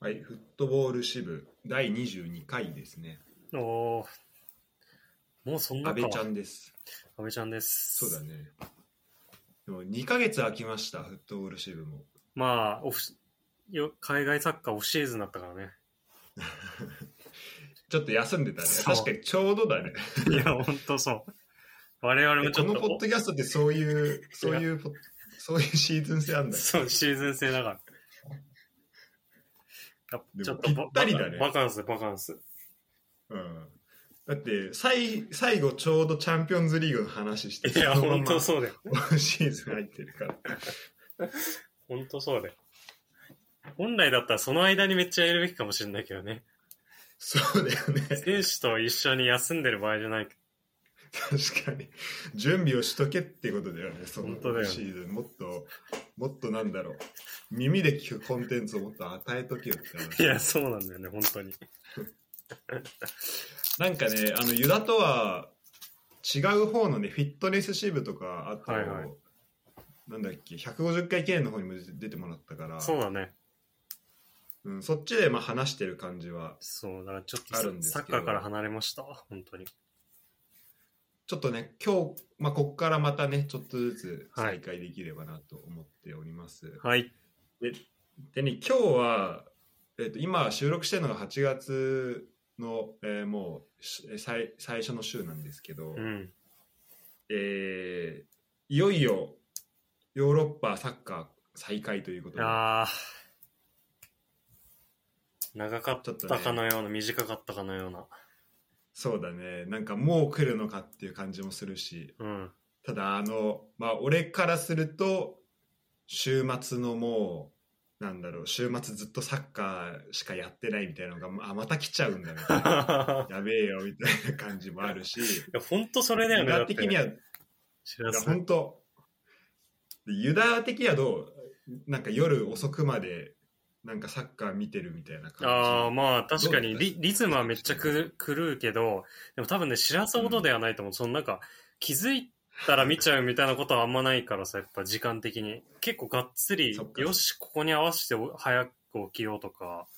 はい、フットボール支部第22回ですね。おーもうそんなか安倍ちゃんです。安倍ちゃんです。そうだね。でも2ヶ月空きました、フットボール支部も。まあ、オフよ海外サッカーオフシーズンだったからね。ちょっと休んでたね。確かにちょうどだね。いや、ほんとそう。我々もちょっと、このポッドキャストってそういう、そういうポ、そういうシーズン性あんだよ。そう、シーズン制だから。ちょっとぴったりだねババカンス、バカンス。うん。だって、最、最後ちょうどチャンピオンズリーグの話して、いや、そのままほんとそうだよ。シーズン入ってるから。ほんとそうだよ。本来だったらその間にめっちゃやるべきかもしれないけどね。そうだよね。選手と一緒に休んでる場合じゃない。確かに。準備をしとけってことだよねそのシーズン。もっともっとなんだろう。耳で聞くコンテンツをもっと与えとけよって話。いや、そうなんだよね、本当に。なんかねあのユダとは違う方のねフィットネス支部とかあと、はいはい。なんだっけ150回記念の方にも出てもらったから。そうだね。うん、そっちでまあ話してる感じはそう、だからちょっとあるんですけど。サッカーから離れましたわ、本当に。ちょっとね今日、まあ、こっからまたねちょっとずつ再開できればなと思っております、はい。ででね今日は、えー、と今収録してるのが8月の、えーもうし最最初の週なんですけど、うん。えーいよいよヨーロッパサッカー再開ということであー長かったかのような、短かったかのような。そうだねなんかもう来るのかっていう感じもするしうん。ただあのまあ俺からすると週末のもうなんだろう週末ずっとサッカーしかやってないみたいなのがあまた来ちゃうんだみたいな。やべえよみたいな感じもあるし、いや、本当それだよユね。ダ的には、知ら本当、でユダ的にはどう？なんか夜遅くまでなんかサッカー見てるみたいな感じ。ああ、まあ確かにリリズムはめっちゃく狂うけど、でも多分ね、知らすほどではないと思う。そのなんか、気づいたら見ちゃうみたいなことはあんまないからさ、やっぱ時間的に。結構がっつりよし、ここに合わせて早く起きようとか、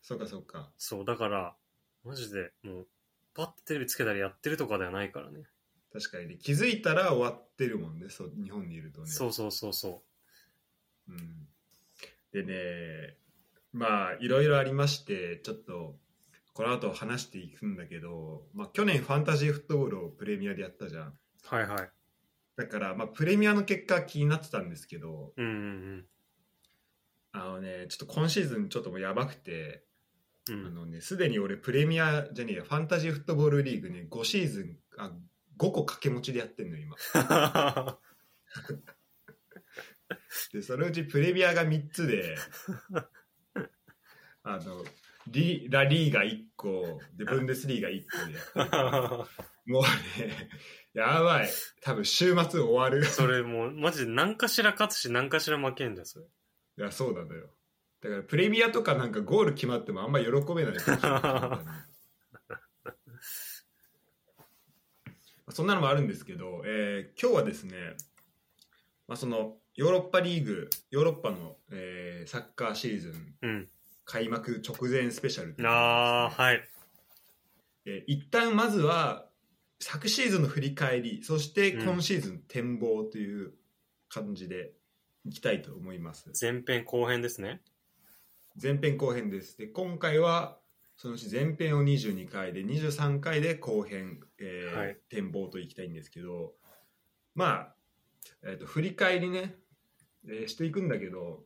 そうかそうか。そう、だから、マジでもう、パッてテレビつけたりやってるとかではないからね。確かにね、気づいたら終わってるもんね、そう日本にいるとね。そうそうそうそうん、でね、まあいろいろありまして、ちょっとこの後話していくんだけど、まあ去年ファンタジーフットボールをプレミアでやったじゃん。う。はいはい。だから、まあ、プレミアの結果気になってたんですけど、うんうんあのね、ちょっと今シーズンちょっともうやばくて、うん。うん、あのね、すでに俺プレミアじゃねえや、ファンタジーフットボールリーグね、5シーズン、あ、5個掛け持ちでやってんの今。で、そのうちプレミアが3つで、あの、リラリーガ1個、で、ブンデスリーガ1個で もうね、やばい。多分週末終わる。それもう、マジで何かしら勝つし何かしら負けんじゃん、それ。いや、そうなのよ。だから、プレミアとかなんかゴール決まってもあんま喜べない そんなのもあるんですけど、えー今日はですね、まあ、そのヨーロッパリーグ、ヨーロッパの、えーサッカーシーズンうん。開幕直前スペシャルということでああ、はい。えー一旦まずは昨シーズンの振り返り、そして今シーズン展望という感じでいきたいと思います。前編後編ですね。前編後編ですで今回はそのうち前編を22回で23回で後編、えーはい展望といきたいんですけどまあ、えー、と振り返りね、えーしていくんだけど、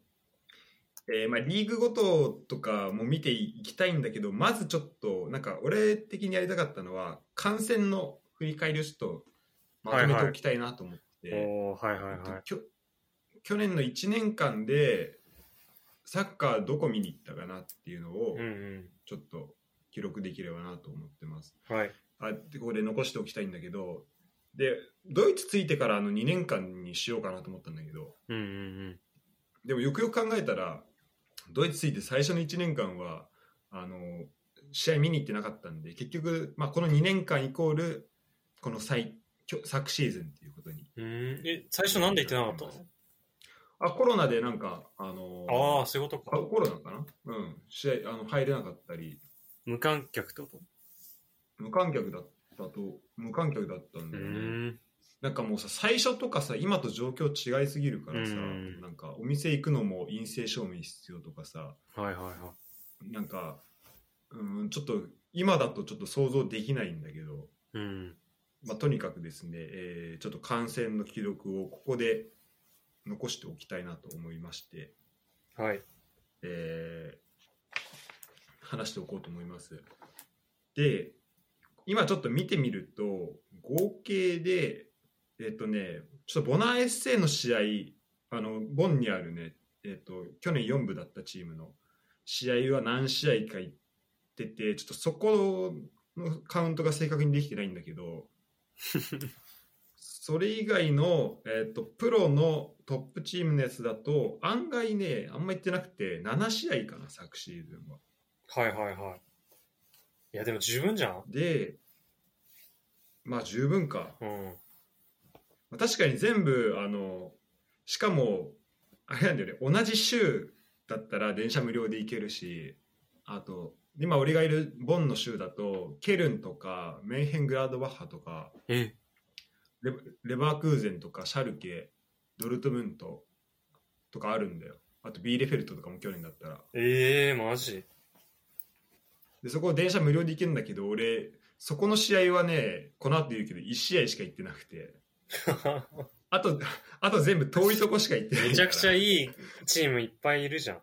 えーまあ、リーグごととかも見ていきたいんだけどまずちょっとなんか俺的にやりたかったのは観戦の振り返りをちょっとまとめておきたいなと思って。おーはいはいはい。きょ去年の1年間でサッカーどこ見に行ったかなっていうのをうんうん。ちょっと記録できればなと思ってます。はい。あでここで残しておきたいんだけどでドイツついてからあの2年間にしようかなと思ったんだけどうんうんうん。でもよくよく考えたらドイツついて最初の1年間はあの試合見に行ってなかったんで結局、まあ、この2年間イコールこの最きょ昨シーズンっていうことにうーん。え、最初なんで言ってなかったの？あ、コロナでなんか、あのーああ、そういうことあか。コロナかな？うん。試合、あの、入れなかったり、無観客ってこと？無観客だったと、無観客だったんうだよね。なんかもうさ、最初とかさ、今と状況違いすぎるからさ、うんなんかお店行くのも陰性証明必要とかさ、はいはいはなんか、うん、ちょっと、今だとちょっと想像できないんだけど、い。うん。まあ、とにかくですね、えーちょっと感染の記録をここで残しておきたいなと思いまして、はい。えー話しておこうと思います。で、今ちょっと見てみると、合計で、えっ、とね、ちょっとボナーエッセイの試合、あの、ボンにあるね、えっ、と、去年4部だったチームの試合は何試合か行ってて、ちょっとそこのカウントが正確にできてないんだけど、それ以外の、えっとプロのトップチームのやつだと案外ねあんま言ってなくて7試合かな昨シーズンは。はいはいはい。いや、でも十分じゃん。でまあ十分か、うん。まあ確かに全部あのしかもあれなんだよね。同じ州だったら電車無料で行けるしあと今俺がいるボンの州だとケルンとかメンヘングラードバッハとかえ、レレバークーゼンとかシャルケドルトムントとかあるんだよ。あとビーレフェルトとかも去年だったら。ええマジ？でそこ電車無料で行けるんだけど俺そこの試合はねこの後言うけど1試合しか行ってなくて。あとあと全部遠いとこしか行ってないめちゃくちゃいいいチームいっぱいいるじゃん。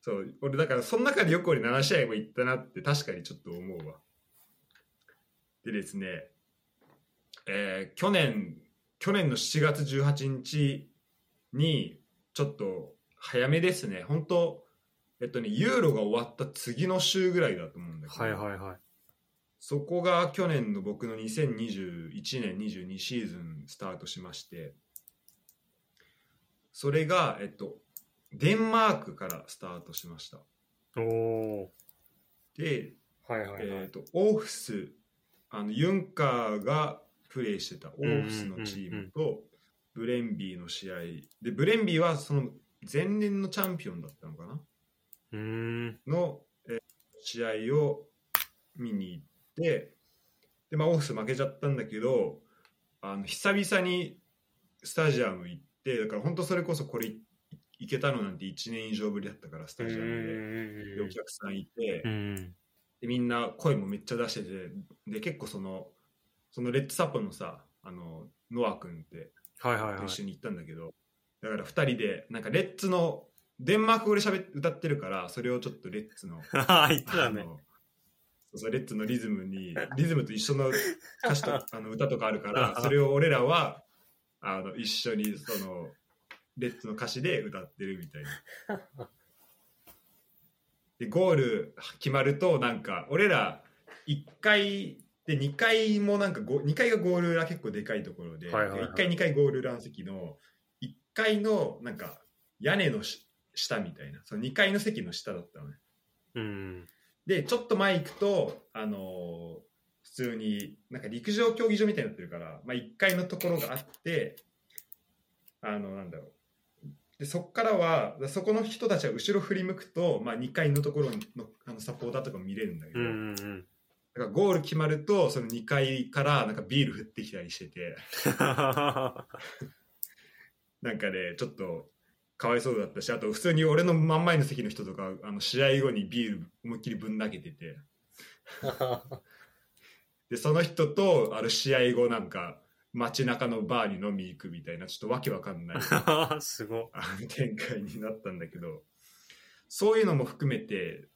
そう。俺だからその中でよく俺7試合も行ったなって確かにちょっと思うわ。でですねえー去年去年の7月18日にちょっと早めですね。本当えっとねユーロが終わった次の週ぐらいだと思うんだけど、はいはいはい。そこが去年の僕の2021年22シーズンスタートしましてそれが、えっと、デンマークからスタートしましたおおで、ー。はいはいはい。えっとオーフスあのユンカーがプレーしてたオーフスのチームとブレンビーの試合でブレンビーはその前年のチャンピオンだったのかな？の、えー試合を見に行ってで、まあ、オフス負けちゃったんだけどあの久々にスタジアム行ってだから本当それこそこれい行けたのなんて1年以上ぶりだったからスうタジアムででおん。客さんいてうん。でみんな声もめっちゃ出しててで結構そのそのレッドサポのさあのノア君ってはいはいはいと一。緒に行ったんだけど、だから2人でなんかレッツのデンマーク語で喋って歌ってるからそれをちょっとレッツの ああ、言ってたね。あのそうそうレッツのリズムに リズムと一緒の歌詞と あの歌とかあるからそれを俺らはあの一緒にそのレッツの歌詞で歌ってるみたいな。でゴール決まるとなんか俺ら1回で2回もなんかご2回がゴール裏結構でかいところで,、はいはいはい1回2回ゴール裏の席の1階のなんか屋根のし下みたいなその2階の席の下だったのね。うん。でちょっと前行くとあのー普通になんか陸上競技場みたいになってるから、まあ、1階のところがあってあのなんだろうでそこからはそこの人たちは後ろ振り向くと、まあ、2階のところのあのサポーターとかも見れるんだけど、うんうんうん。だからゴール決まるとその2階からなんかビール振ってきたりしてて なんかねちょっとかわいそうだったしあと普通に俺の真ん前の席の人とかあの試合後にビール思いっきりぶん投げてて。でその人とある試合後なんか街中のバーに飲み行くみたいなちょっとわけわかんない すごあの展開になったんだけどそういうのも含めて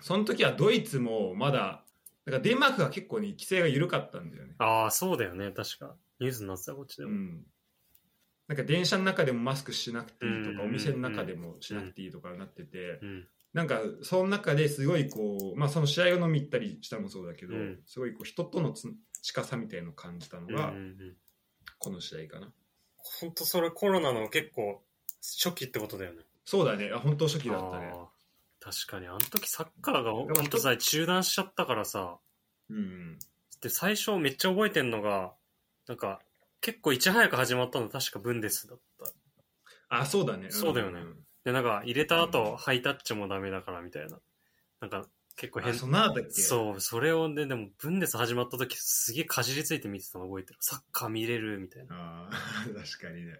その時はドイツもまだだからデンマークが結構ね規制が緩かったんだよね、ああ、そうだよね。確か。ニュースになってた、こっちでも。うん、なんか電車の中でもマスクしなくていいとうん。かお店の中でもしなくていいとかなっててうん。なんかその中ですごいこうまあその試合を飲み行ったりしたのもそうだけどうん。すごいこう人とのつ近さみたいのを感じたのがうん。この試合かな。本当それコロナの結構初期ってことだよね。そうだね。あ本当初期だったね。確かに、あの時サッカーがも本当さ、中断しちゃったからさ、うん。で、最初めっちゃ覚えてんのが、なんか、結構いち早く始まったの確かブンデスだった。あそうだねそうだよねんで、なんか入れた後、ハイタッチもダメだからみたいな。なんか結構変あそんなだっけ？そう、それをね、でも、ブンデス始まった時、すげえかじりついて見てたの覚えてる。サッカー見れるみたいな。ああ確かにね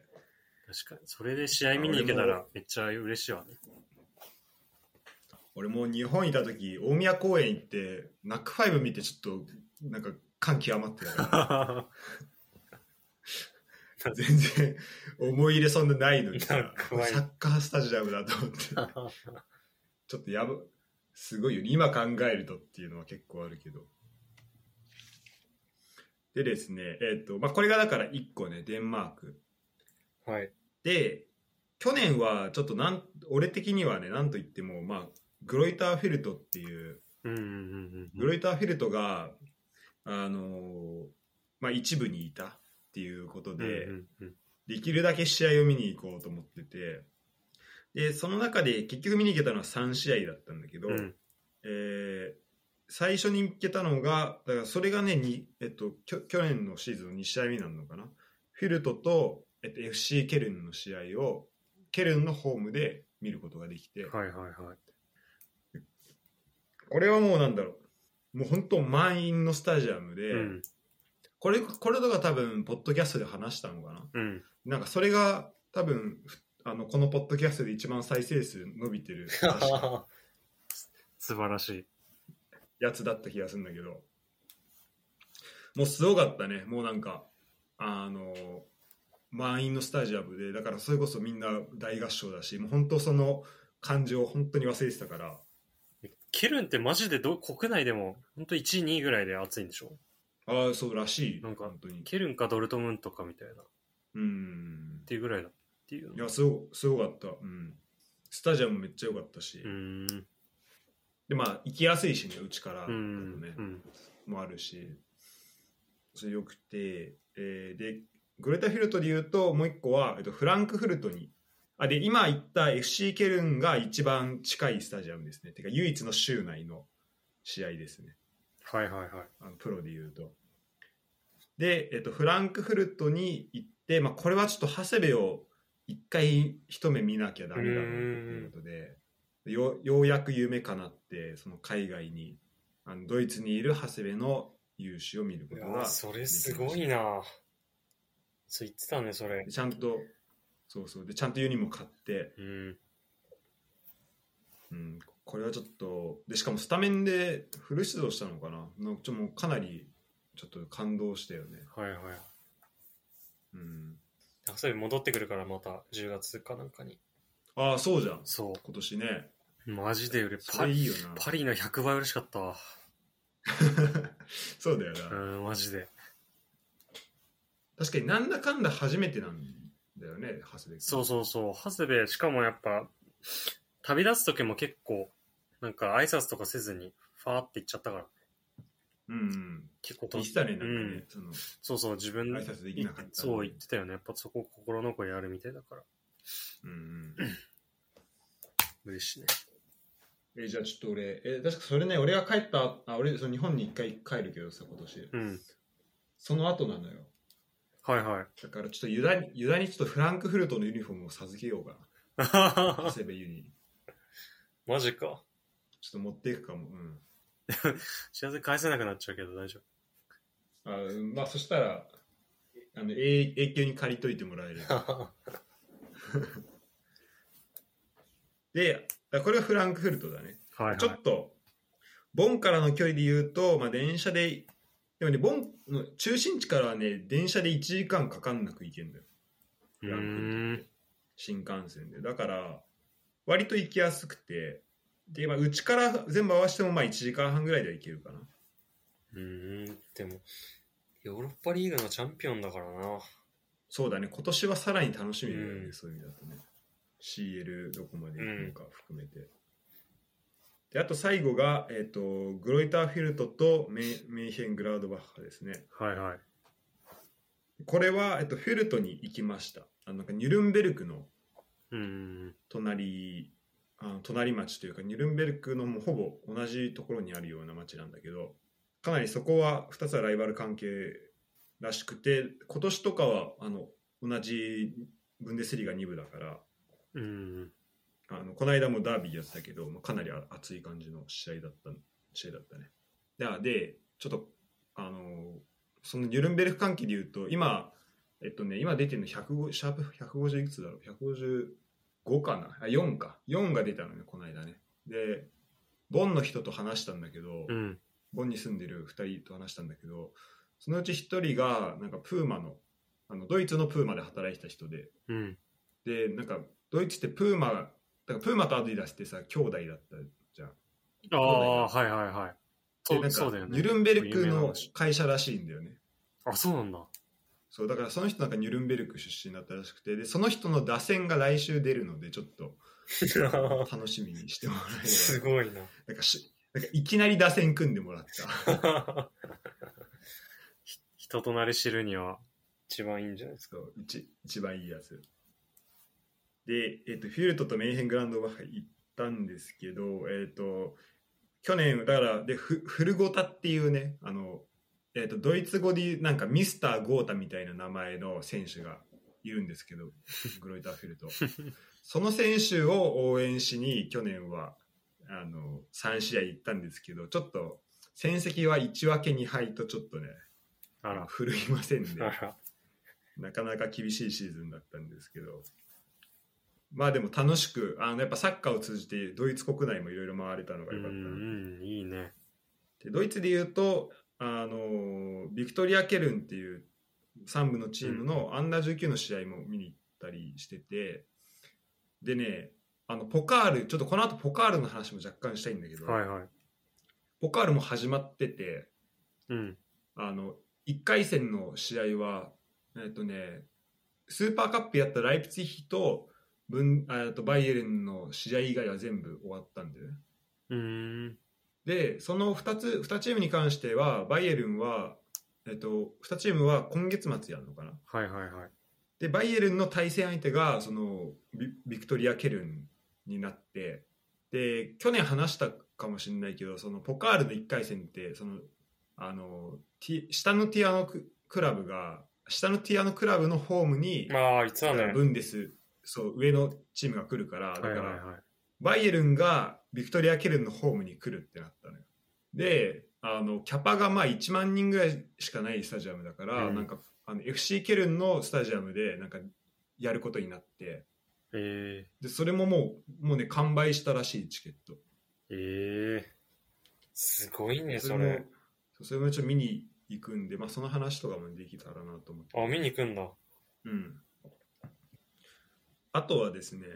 確かに。それで試合見に行けた俺らめっちゃ嬉しいわね。俺もう日本いた時大宮公園行ってナックファイブ見てちょっとなんか感極まってたから 全然思い入れそんなないのにサッカースタジアムだと思って。ちょっとやばすごいよね。今考えるとっていうのは結構あるけど。でですねえっ、とまあこれがだから1個ねデンマーク。はい。で去年はちょっとなん俺的にはねなんといってもまあグロイターフェルトっていう。グロイターフェルトが、あのーまあ、一部にいたっていうことで、できるだけ試合を見に行こうと思っててでその中で結局見に行けたのは3試合だったんだけど、うん。えー最初に行けたのがだからそれがねに、えっと、きょ去年のシーズンの2試合目なのかな。フィルトと、えっと、FC ケルンの試合をケルンのホームで見ることができて、はいはいはい。これはもうなんだろう。もう本当満員のスタジアムで、うん。これこれとか多分ポッドキャストで話したのかな？うん。なんかそれが多分ふあのこのポッドキャストで一番再生数伸びてる 素晴らしい。やつだった気がするんだけど。もうすごかったね。もうなんかあの満員のスタジアムで。だからそれこそみんな大合唱だしもう本当その感情を本当に忘れてたから。ケルンってマジでど国内でも本当1位2位ぐらいで熱いんでしょ？ああそうらしい。なんか本当に。ケルンかドルトムントかみたいな。っうん。ていうぐらいだっていうの。いやすごすごかった。うん。スタジアムめっちゃ良かったし、うーん。でまあ行きやすいしねうちからだとうね、んうん。もあるし。それよくて、えーでグレタフィルトで言うともう一個は、えっと、フランクフルトに。あで今言った FC ケルンが一番近いスタジアムですね。てか唯一の州内の試合ですねはいはいはい。あのプロで言うと。で、えっと、フランクフルトに行って、まあ、これはちょっと長谷部を一回一目見なきゃダメだということでよようやく夢かなってその海外にあのドイツにいる長谷部の勇姿を見るこいとがやそれすごいな。そう言ってたねそれ。でちゃんとそうそう。でちゃんとユニも買って、うん。うん、これはちょっとでしかもスタメンでフル出場したのかな？ちょもうかなりちょっと感動したよね、はいはい。うん、あそれ戻ってくるからまた10月かなんかに。ああそうじゃん。そ今年ね。うマジで俺そパリれいいよな。パリの100倍嬉しかった。わ そうだよな、うんマジで。確かになんだかんだ初めてなんだよね長谷部君。そうそうそう。長谷部しかもやっぱ旅立つ時も結構なんか挨拶とかせずにファーって行っちゃったから。うんうん。結構言ってたねなんかね、うん。そのそうそう自分挨拶できなかったそう言ってたよね。やっぱそこ心残りあるみたいだから。うんうん。嬉しいね。えじゃあちょっと俺え確かそれね俺が帰ったあ俺その日本に一回帰るけどさ今年。うん。その後なのよ。はいはい。だからちょっとユダにユダにちょっとフランクフルトのユニフォームを授けようかな。長谷部ユニマジかちょっと持っていくかも。うん。幸せ返せなくなっちゃうけど大丈あうんまあそしたらあの永永久に借りといてもらえる夫でこれがフランクフルトだね。はいはい。ちょっとボンからの距離で言うと、まあ、電車ででもねボンの中心地からはね電車で1時間かかんなく行けるんだよ。うーん。新幹線で。だから割と行きやすくてで、まあ、うちから全部合わせてもまあ1時間半ぐらいでは行けるかな。うーんでもヨーロッパリーグのチャンピオンだからな。そうだね。今年はさらに楽しみだよね、うん。そういう意味だとね。CL どこまで行くのか含めて、であと最後が、えー、とグロイターフィルトとメイメイヘングラードバッハですね。はいはい。これは、えっと、フェルトに行きました。あのなんかニュルンベルクの隣あの隣町というかニュルンベルクのもうほぼ同じところにあるような町なんだけどかなりそこは2つはライバル関係らしくて今年とかはあの同じブンデスリーガ2部だからうん。あのこの間もダービーやったけど、まあ、かなり熱い感じの試合だった試合だったねであでちょっとあのそのニュルンベルク関係でいうと今えっとね今出てるの150シャープ150いくつだろう？155かな？あ4か4が出たのねこの間ねでボンの人と話したんだけど、うん。ボンに住んでる2人と話したんだけどそのうち1人がなんかプーマのあのドイツのプーマで働いてた人でうん。でなんかドイツってプーマだからプーマとアディダスってさ兄弟だったじゃんああ、はいはいはい。でそなんかうそうだよね。ニュルンベルクの会社らしいんだよねあ、そうなんだ。そうだからその人なんかニュルンベルク出身だったらしくてでその人の打線が来週出るのでちょっと 楽しみにしてもらえればすごいな。なんかしなんかいきなり打線組んでもらった ひ人となり知るには一番いいんじゃないですか。一一番いいやつで、えっとフィルトとメイヘングランドバッハ行ったんですけどえっ、と去年だからでフフルゴタっていうねあの、えっとドイツ語でなんかミスター・ゴータみたいな名前の選手がいるんですけど グロイターフィルトその選手を応援しに去年はあの3試合行ったんですけどちょっと戦績は1分け2敗とちょっとねあら。振るいませんねあら。なかなか厳しいシーズンだったんですけどまあでも楽しくあのやっぱサッカーを通じてドイツ国内もいろいろ回れたのがう良かったなん、いいね。でドイツでいうとあのビクトリア・ケルンっていう3部のチームのアンダー19の試合も見に行ったりしててでねあのポカールちょっとこの後ポカールの話も若干したいんだけど、はいはい。ポカールも始まっててうん。あの1回戦の試合はえっとねスーパーカップやったライプツィヒとブンあとバイエルンの試合以外は全部終わったんだよねうーん。でその2つ2チームに関してはバイエルンは、えっと、2チームは今月末やるのかなはいはいはい。でバイエルンの対戦相手がそのビビクトリア・ケルンになってで去年話したかもしれないけどそのポカールの1回戦ってそのあのティ下のティアのククラブが下のティアのクラブのホームに、まあ、いつはね。ブンデスそう上のチームが来るからだから、はいはいはい。バイエルンがビクトリア・ケルンのホームに来るってなったのよ。で、あのキャパがまあ1万人ぐらいしかないスタジアムだから、うんなんかあの FC ケルンのスタジアムでなんかやることになって、えでそれももうもうね完売したらしいチケット。ー、えー。すごいね、そそれそれもちょっと見に行くんで、まあその話とかもできたらなと思って。あ、見に行くんだ。うん。あとはですね、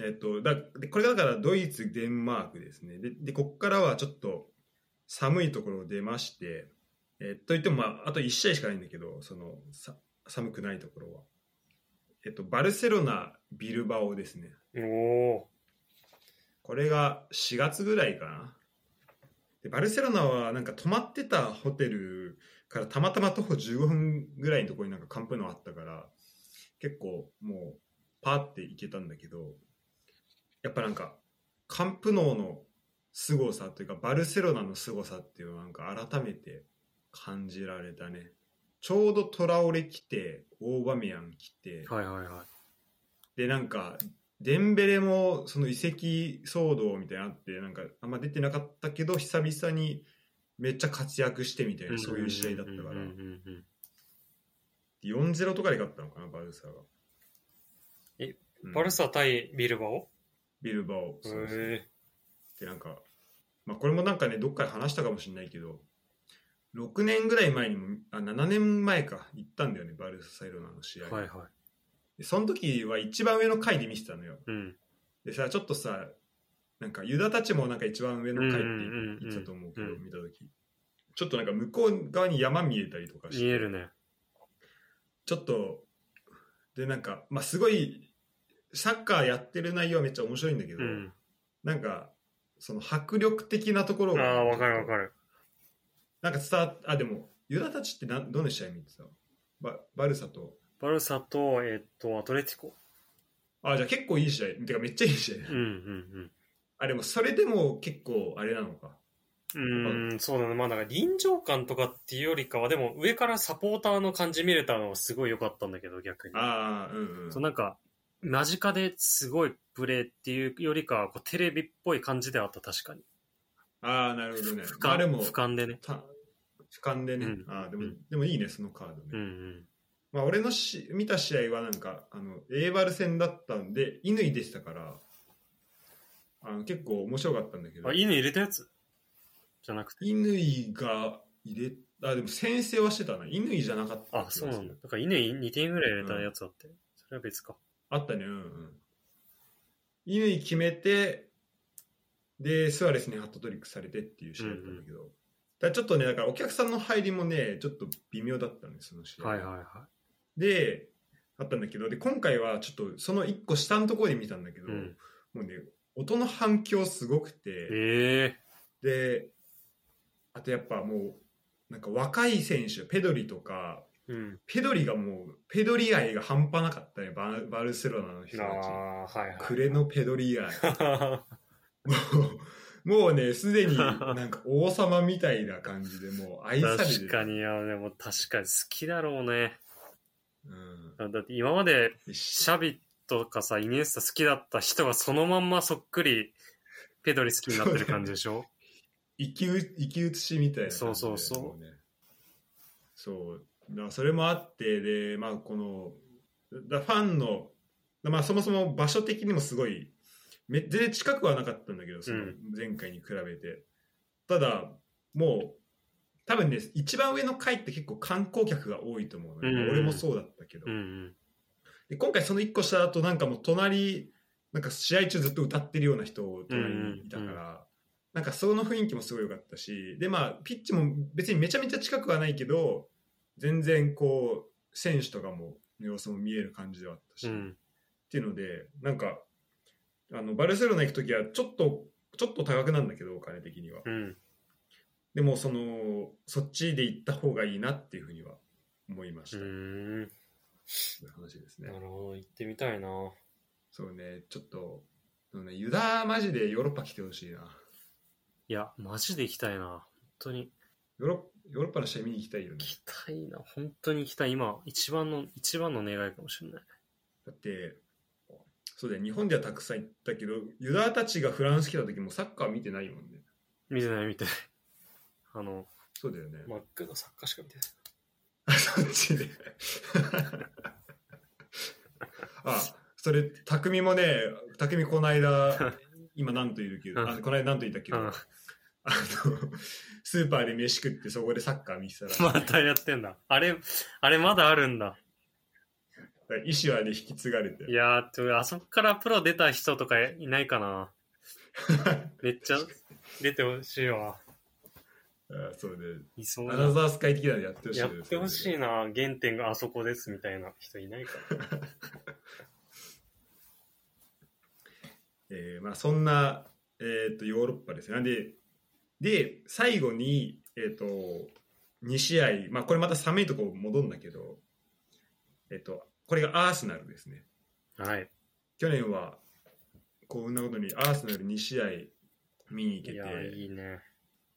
えっと、だでこれがだからドイツ、デンマークですね。で、でここからはちょっと寒いところを出まして、えといっても、まあ、あと1試合しかないんだけど、そのさ寒くないところは。えっと、バルセロナ、ビルバオですね。おおこれが4月ぐらいかな。でバルセロナはなんか泊まってたホテルからたまたま徒歩15分ぐらいのところになんかカンプノあったから結構もうパーって行けたんだけどやっぱなんかカンプノーの凄さというかバルセロナの凄さっていうのをなんか改めて感じられたね。ちょうどトラオレ来てオーバメヤン来て。ー。はいはいはい。でなんかデンベレもその移籍騒動みたいなのあってなんかあんま出てなかったけど久々にめっちゃ活躍してみたいなそういう試合だったから。うんうんうんうん。4-0とかで勝ったのかなバルサが。えうんバルサ対ビルバオ？ビルバオそうそうへでなんか、まあ、これもなんかねどっかで話したかもしれないけど6年ぐらい前にもあ7年前か行ったんだよねバルサイロナの試合、ーはいはい。でその時は一番上の階で見てたのよ。うん。でさちょっとさなんかユダたちもなんか一番上の階って言ってたと思うけど、うん見た時。ちょっとなんか向こう側に山見えたりとかして。見えるね。ちょっとでなんかまあすごいサッカーやってる内容はめっちゃ面白いんだけど、うん。なんかその迫力的なところがああ、わかるわかる。なんか伝わっあでもユダたちってなんどの試合見てたババルサとバルサと、えっと、アトレティコ。あじゃあ結構いい試合てかめっちゃいい試合、うんうんあでもそれでも結構あれなのかうーん、そうだね。まあ、なんか臨場感とかっていうよりかは、でも上からサポーターの感じ見れたのはすごい良かったんだけど、逆に。ああ、うんうん。そうなんか、間近ですごいプレーっていうよりかは、こうテレビっぽい感じではあった、確かに。ああ、なるほどね。俯瞰まあでも、俯瞰でね。た俯瞰でね。うんああ、でも、うんでもいいね、そのカードね。うんうん。まあ、俺のし見た試合はなんか、あの、エーバル戦だったんで、乾でしたから、あの結構面白かったんだけど、あ、犬入れたやつ？じゃなくて。乾が入れ、あ、でも先制はしてたな。乾じゃなかったあ、そうなんだ。だから犬2点ぐらい入れたやつあって。それは別か。あったね、うんうん。乾決めて、で、スアレスにハットトリックされてっていう試合だったんだけど、だからちょっとね、だからお客さんの入りもね、ちょっと微妙だったんです、その試合。はいはいはで、あったんだけど、で、今回はちょっとその一個下のところで見たんだけど、い。うん。もうね、音の反響すごくて、えで、あとやっぱもう、なんか若い選手、ペドリとか、えうん。ペドリがもう、ペドリ愛が半端なかったね、ババルセロナの人あたち。あ、はいはい。クレのペドリ愛。もうね、すでになんか王様みたいな感じで、もう愛されてる。確かに、いや、でも確かに好きだろうね。うん。だって今までシャビとかさ、イニエスタ好きだった人がそのまんまそっくりペドリ好きになってる感じでしょ？生きう生き写しみたいな。そうそうそうそう。だそれもあって、で、まあこの、だファンの、まあそもそも場所的にもすごい、め全然近くはなかったんだけど、そのうん前回に比べて。ただ、もう、多分ね、一番上の階って結構観光客が多いと思うのね、うん俺もそうだったけど。うんうん。で今回その1個下だとなんかもう隣なんか試合中ずっと歌ってるような人隣にいたから、うんうんなんかその雰囲気もすごい良かったしでまあピッチも別にめちゃめちゃ近くはないけど全然こう選手とかも様子も見える感じではあったし、っうん。ていうのでなんかあのバルセロナ行く時はちょっとちょっと高くなんだけどお金的にはうん。でもそのそっちで行った方がいいなっていうふうには思いました、うーん。話ですねなるほど、行ってみたいな。そうね、ちょっと、ね、ユダマジでヨーロッパ来てほしいな。いや、マジで行きたいな。本当に。ヨーロヨーロッパの試合見に行きたいよね行。きたいな。本当に行きたい。今、一番の、一番の願いかもしれない。だって、そうだよ、日本ではたくさん行ったけど、ユダたちがフランス来た時もサッカー見てないもんね。見てない見てない。あの、そうだよね。マックのサッカーしか見てない。そっちで。あ、それ、匠もね、匠この間、今何と言うけど、あこの間何と言ったけ？ど、うんあの、スーパーで飯食ってそこでサッカー見てたら、またやってんだ。あれ、あれまだあるんだ。意思はね、引き継がれてい。やー、あそこからプロ出た人とかいないかな。めっちゃ出てほしいわ。あそうね。いそうアナな。ザースカイ的なのやってほしいやってほしいな。原点があそこですみたいな人いないかな。えーまあ、そんな、えー、とヨーロッパですね。なんで、で、最後に、えっ、と、2試合、まあ、これまた寒いとこ戻るんだけど、えっ、と、これがアーセナルですね。はい。去年は、幸運なことにアーセナル2試合見に行けて、いや、いいね。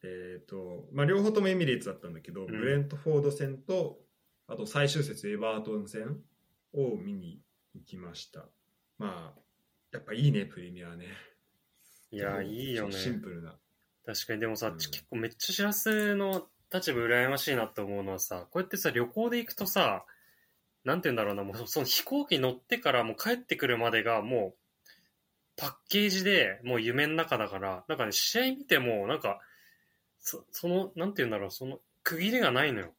えっ、と、まあ、両方ともエミレーツだったんだけど、んブレントフォード戦と、あと最終節エバートン戦を見に行きました。まあ、やっぱいいね、プレミアね。いや、いいよね。シンプルな。確かに、でもさ、うん。結構めっちゃしらすの立場羨ましいなって思うのはさ、こうやってさ、旅行で行くとさ、なんて言うんだろうな、もうその飛行機乗ってからもう帰ってくるまでがもう、パッケージでもう夢の中だから、なんかね、試合見ても、なんか、そその、なんて言うんだろう、その、区切りがないのよ。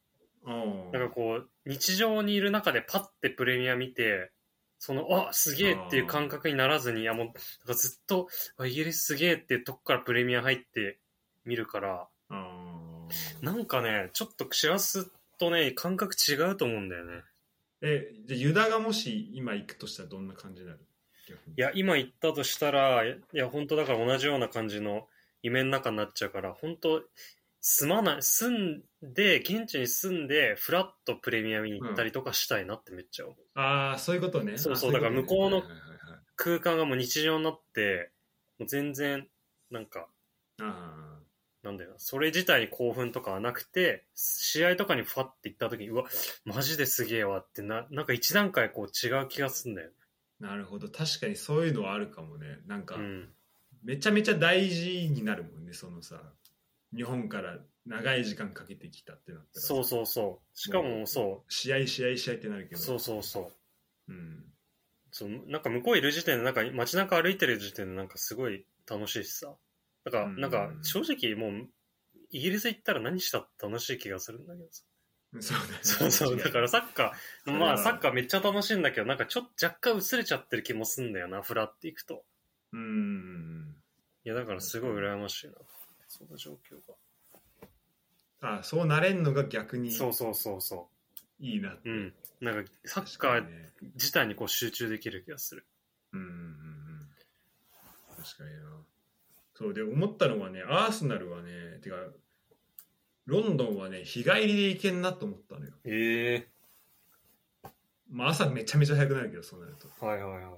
あなんかこう、日常にいる中でパッてプレミア見て、その、あ、すげえっていう感覚にならずに、いやもう、なんかずっと、あイギリスすげえっていうとこからプレミア入って見るから、なんかね、ちょっとしらすとね、感覚違うと思うんだよね。え、じゃあユダがもし今行くとしたらどんな感じになる？いや、今言ったとしたら、いや、本当だから同じような感じの夢の中になっちゃうから、本当住まない、住んで、現地に住んで、フラッとプレミア見に行ったりとかしたいなってめっちゃ思う。ああ、そういうことね。そうそうだから向こうの空間がもう日常になって、もう全然、なんか、あなんだよな、それ自体に興奮とかはなくて、試合とかにファって行った時に、うわ、マジですげえわってな、なんか一段階こう違う気がすんだよね。なるほど確かにそういうのはあるかもねなんか、うん。めちゃめちゃ大事になるもんねそのさ日本から長い時間かけてきたってなったら。さそうそうそう。しかもそ試合試合試合ってなるけう、ど。そうそうそう。うん、そうなんか向こういる時点でなんか街中歩いてる時点でなんかすごい楽しいしさ。だからうん。なんか正直もうイギリス行ったら何したって楽しい気がするんだけどさ。そうだね。そうそう。だからサッカーまあサッカーめっちゃ楽しいんだけどなんかちょっと若干薄れちゃってる気もすんだよなフラっていくと。うん。いやだからすごい羨ましいなその状況あそうなれんのが逆にがそうそうそうそいいなって。ううん。なんかサッ確カーね。自体にこう集中できる気がする。うんうんうんうん。確かにな。そうで思ったのはねアーセナルはねてかロンドンはね日帰りで行けんなと思ったのよ。え。まあ朝めちゃめちゃ早くなるけどそうなると。えはいはいは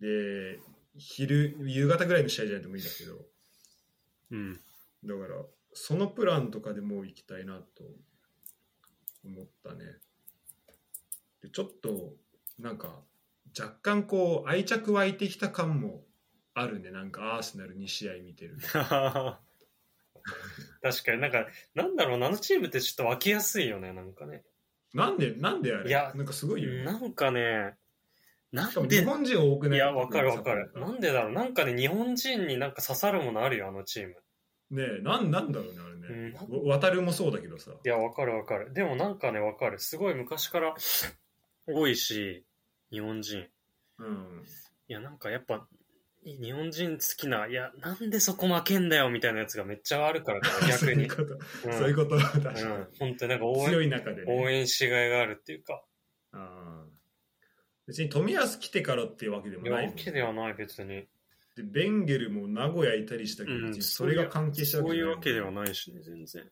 い。で昼夕方ぐらいの試合じゃないと無理だけどうん。だからそのプランとかでもう行きたいなと思ったね。でちょっとなんか若干こう愛着湧いてきた感もあるね。なんかアーセナル2試合見てる。確かになんかなんだろうなあのチームってちょっと分けやすいよねなんかね。なんでなんであれ？いやなんかすごいよね。なんかねなんで？日本人多くない？いやわかるわかる。なんでだろう？なんかね日本人になんか刺さるものあるよあのチーム。ねえなんなんだろうねあれね、うん。わ渡るもそうだけどさ。いやわかるわかる。でもなんかねわかる。すごい昔から多いし日本人。うん。いやなんかやっぱ日本人好きないやなんでそこ負けんだよみたいなやつがめっちゃあるから 逆に。そういうこと、うん。そういうこと。確かに、うん本当になんか応強援い中で、ね、応援しがいがあるっていうか。あー別に冨安来てからっていうわけでもいやない。もんわけではない別に。でベンゲルも名古屋いたりしたけど、うん別にそれが関係したそういうわけではいないしね全然。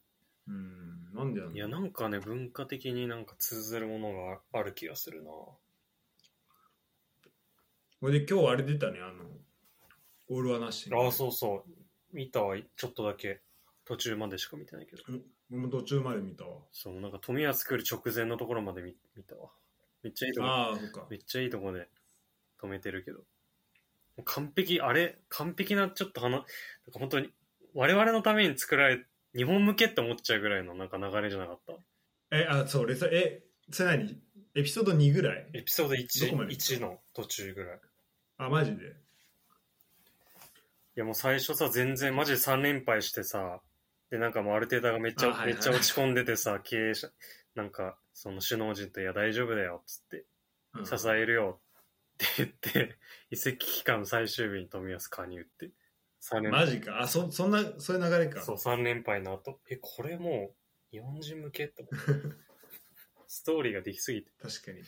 うんなんでなんいやなんかね文化的になんか通ずるものがある気がするな。これで今日あれ出たねあのオールはなし。ああそうそう。見たわ。ちょっとだけ。途中までしか見てないけど。俺も途中まで見たわ。そうなんか富安来る直前のところまで見見たわめっちゃいいとこ。ああそっか。めっちゃいいとこで止めてるけど。完璧あれ完璧なちょっと話なんか本当に我々のために作られ日本向けって思っちゃうぐらいのなんか流れじゃなかった？えあそう俺さえそれ何？エピソード2ぐらい？エピソードどこまで 1, 1の途中ぐらい。あマジで？いやもう最初さ全然マジで3連敗してさでなんかもうアルテータがめっちゃ、あはいはい。めっちゃ落ち込んでてさ経営者なんかその首脳陣と「いや大丈夫だよ」っつってうん。支えるよって言って、移籍期間最終日に冨安加入って3連マジか。あそそんなそういう流れか。そう3連敗の後。えこれもう日本人向け？って思って。ストーリーができすぎて。確かに。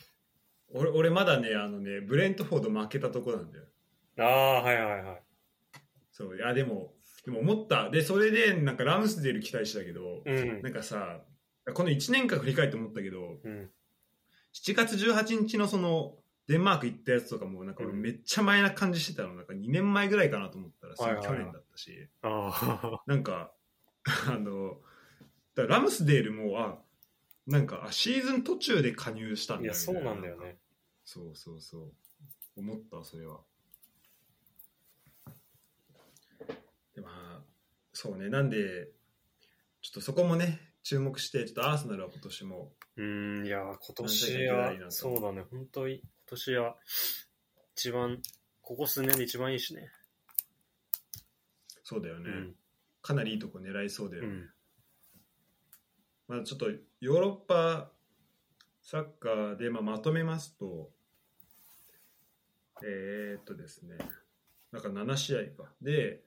俺俺まだねあのねブレントフォード負けたとこなんだよ。ああはいはいはい。そういやでもでも思った。でそれでなんかラムスデール期待したけど、うん。なんかさこの1年間振り返って思ったけどうん。7月18日のそのデンマーク行ったやつとかもなんかめっちゃ前な感じしてたの。なんか2年前ぐらいかなと思ったら去年だったし、あ なんかあのだからラムスデールもあなんかあシーズン途中で加入したんだあいやそうなんだよね。そうそうそう。思ったそれは。でまあそうね。なんでちょっとそこもね注目してちょっとアーセナルは今年も。うんいや今年はそうだね。本当に今年は一番ここ数年で一番いいしね。そうだよね、うん。かなりいいとこ狙いそうだよね、うん。まあ、ちょっとヨーロッパサッカーでまあまとめますとえー、っとですね。なんか7試合か。で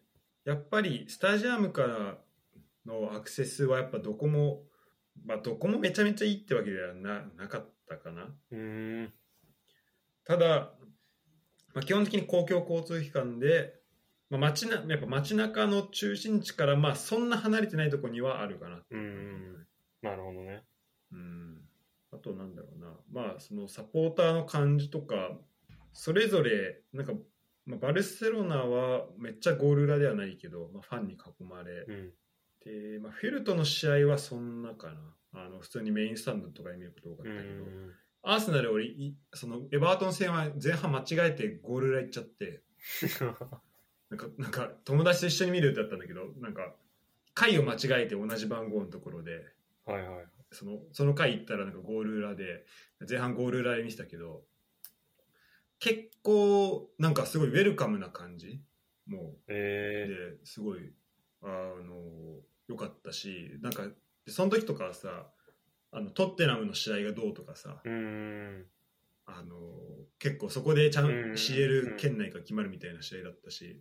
やっぱりスタジアムからのアクセスはやっぱどこも、まあ、どこもめちゃめちゃいいってわけではななかったかな。うーん。ただ、まあ、基本的に公共交通機関で、まあ、街なやっぱ街中の中心地からまあそんな離れてないところにはあるかなう感じですねなるほどね。うん。あとなんだろうな。まあそのサポーターの感じとかそれぞれなんか、まあ、バルセロナはめっちゃゴール裏ではないけど、まあ、ファンに囲まれうんで、まあ、フェルトの試合はそんなかな。あの普通にメインスタンドとかで見ること多かったけど、アーセナル俺いそのエバートン戦は前半間違えてゴール裏行っちゃって。なんかなんか友達と一緒に見るってだったんだけどなんか回を間違えて同じ番号のところで。はいはい。そのその回行ったらなんかゴール裏で前半ゴール裏で見てたけど結構なんかすごいウェルカムな感じ。もう。えですごいあの良かったしなんかでその時とかはさあのトッテナムの試合がどうとかさ。あの結構そこでちゃんうん。CL 圏内が決まるみたいな試合だったし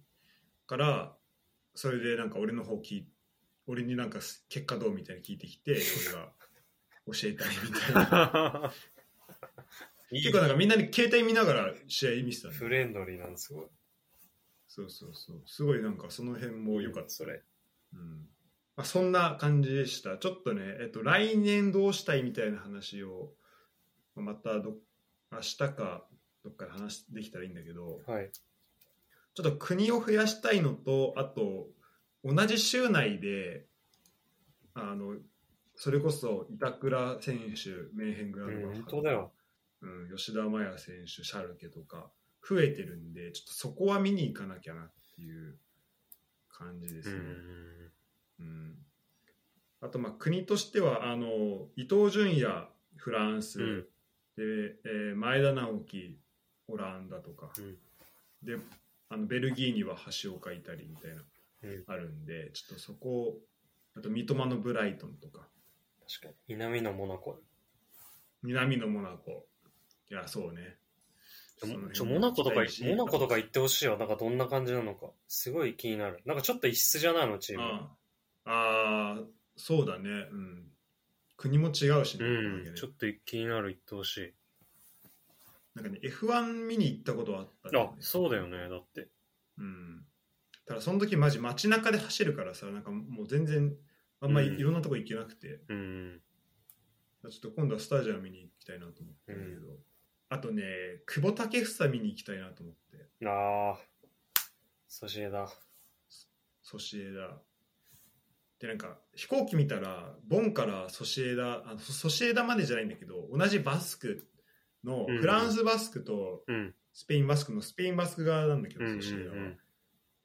からそれでなんか俺の方聞い俺になんか結果どうみたいな聞いてきて 俺が教えたいみたいな。結構なんかみんなに携帯見ながら試合見てたねフレンドリーなんですごい。そうそうそう。すごいなんかその辺も良かった。それ。うんまあ、そんな感じでしたちょっとね、えっと、来年どうしたいみたいな話をまたど明日かどっかで話できたらいいんだけどはい。ちょっと国を増やしたいのとあと同じ州内であのそれこそ板倉選手メンヘングラうんドバ。うん、吉田麻也選手シャルケとか増えてるんでちょっとそこは見に行かなきゃなっていう感じですね。うん。うん、あとまあ国としてはあの伊東純也フランス、うん。でえー前田直樹オランダとか、うん。であのベルギーには橋岡いたりみたいな、うん。あるんでちょっとそこあと三笘のブライトンとか。確かに。南のモナコ。南のモナコ。いやそうね。ちょモナコとかモナコとか行ってほしいよなんかどんな感じなのか。すごい気になる。なんかちょっと異質じゃないのチーム。あああーそうだね。うん。国も違うしね,、うん。ちょっと気になる行ってほし。いなんかね F1 見に行ったことはあったんだよあねそうだよねだって。うん。ただその時マジ街中で走るからさなんかもう全然あんまりいろんなとこ行けなくて、うん。ちょっと今度はスタジアム見に行きたいなと思ってるけど、あとね久保建英見に行きたいなと思って。ああソシエダ。ソシエダでなんか飛行機見たらボンからソシエダあソソシエダまでじゃないんだけど同じバスクのうん。フランスバスクとうん。スペインバスクのスペインバスク側なんだけど、ソシエダは。ん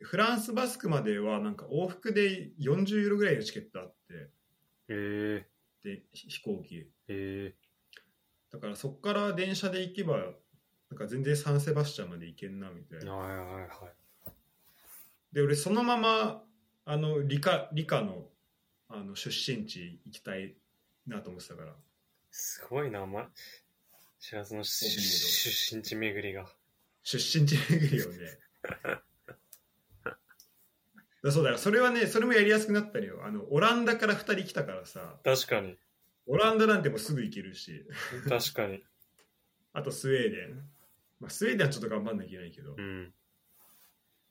フランスバスクまではなんか往復で40ユーロぐらいのチケットあってへえでひ飛行機。へえだからそこから電車で行けばなんか全然サンセバスチャンまで行けんなみたいな。はいはいはい。で俺そのままあの理科理科のあの出身地行きたいなと思ってたから。すごいなま知らずの出身地巡りが。出身地巡りをね。だ そうだよ。それはねそれもやりやすくなったのよ。あのオランダから2人来たからさ。確かに。オランダなんてもうすぐ行けるし。確かに。あとスウェーデン、まあ、スウェーデンはちょっと頑張んなきゃいけないけど、うん。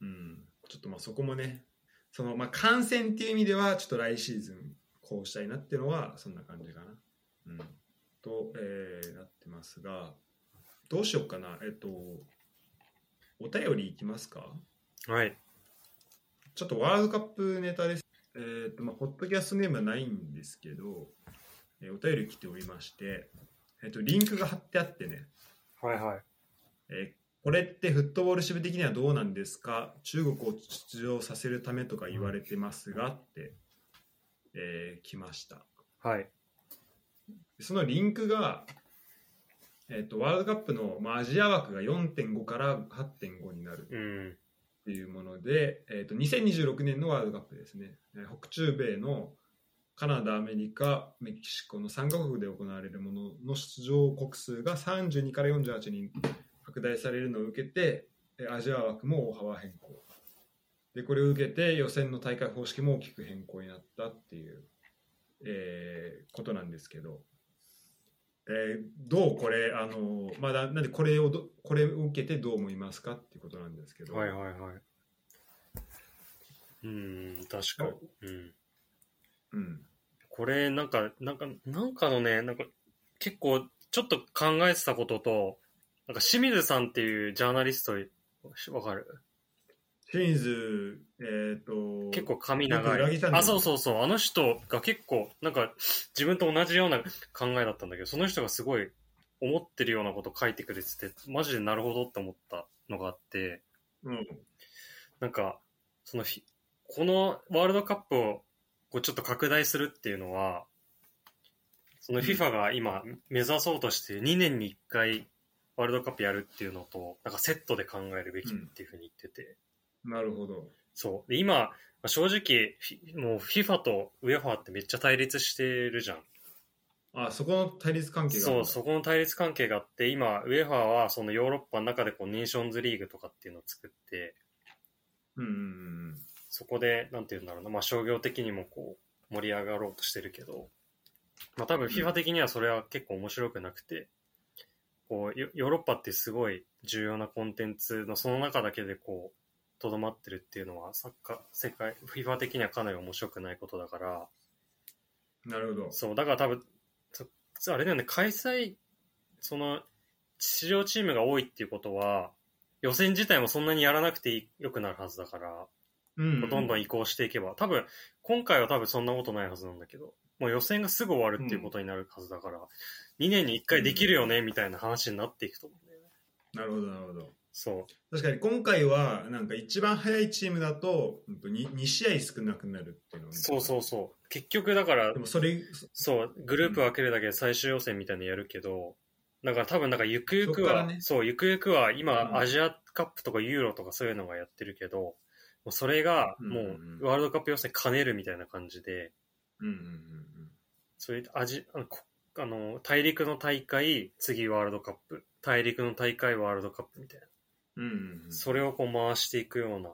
うん、ちょっとまあそこもねそのまあ感染っていう意味ではちょっと来シーズンこうしたいなっていうのはそんな感じかな。うん、と、えーなってますがどうしようかな。えっとお便りいきますか？はい。ちょっとワールドカップネタです。えっとまあホットキャストネームはないんですけど、えーお便り来ておりまして、えっとリンクが貼ってあってね。はいはい。えーこれってフットボール支部的にはどうなんですか？中国を出場させるためとか言われてますがって、えー来ました。はい。そのリンクが、えー、とワールドカップの、まあ、アジア枠が4.5から8.5になる。うん。っていうもので、えー、と2026年のワールドカップですね。えー北中米のカナダアメリカメキシコの3カ国で行われるものの出場国数が32から48に拡大されるのを受けてえーアジア枠も大幅変更。でこれを受けて予選の大会方式も大きく変更になったっていう、えーことなんですけど、えーどうこれあのまあななんでこれをどこれを受けてどう思いますかっていうことなんですけど、はいはいはい。うん確かに。うん。うん。これなんかなんかなんかのねなんか結構ちょっと考えてたこととなんか清水さんっていうジャーナリストわかる？清水、えっ、と、結構髪長い。あ、そうそうそう。あの人が結構、なんか、自分と同じような考えだったんだけど、その人がすごい思ってるようなこと書いてくれてて、マジでなるほどって思ったのがあって、うん。なんか、そのひ、このワールドカップをこうちょっと拡大するっていうのは、その FIFA が今目指そうとして2年に1回ワールドカップやるっていうのと、なんかセットで考えるべきっていうふうに言ってて、なるほど。そう。で、今、正直、もう FIFA と UEFA ってめっちゃ対立してるじゃん。あ、そこの対立関係がそう、そこの対立関係があって、今、UEFA はそのヨーロッパの中でこうネーションズリーグとかっていうのを作って、うんうんうん。そこで、なんて言うんだろうな、まあ商業的にもこう盛り上がろうとしてるけど、まあ多分 FIFA 的にはそれは結構面白くなくて、こうヨヨーロッパってすごい重要なコンテンツのその中だけでこう、とどまってるっていうのは、サッカー、世界、FIFA 的にはかなり面白くないことだから、うん。なるほど。そう、だから多分、そあれだよね、開催、その、出場チームが多いっていうことは、予選自体もそんなにやらなくていい良くなるはずだから、うん。どんどん移行していけば、多分、今回は多分そんなことないはずなんだけど、もう予選がすぐ終わるっていうことになるはずだから、2年に1回できるよね、みたいな話になっていくと思うんだよね。なるほど、なるほど。そ確かに今回は、なんか一番早いチームだと、うんと 2, 2試合少なくなるっていうのそうそうそう。結局だからで、もそれ、そう、グループ分けるだけで最終予選みたいなのやるけど、だから多分なんかゆくゆくは、そね。そう、ゆくゆくは今、うん。アジアカップとかユーロとかそういうのがやってるけど、もうそれがうんもうん。うワールドカップ予選兼ねるみたいな感じで、うんうんうんそういうアジあのこあの大陸の大会、次ワールドカップ、大陸の大会、ワールドカップみたいな、うん。うんうんうん。それをこう回していくような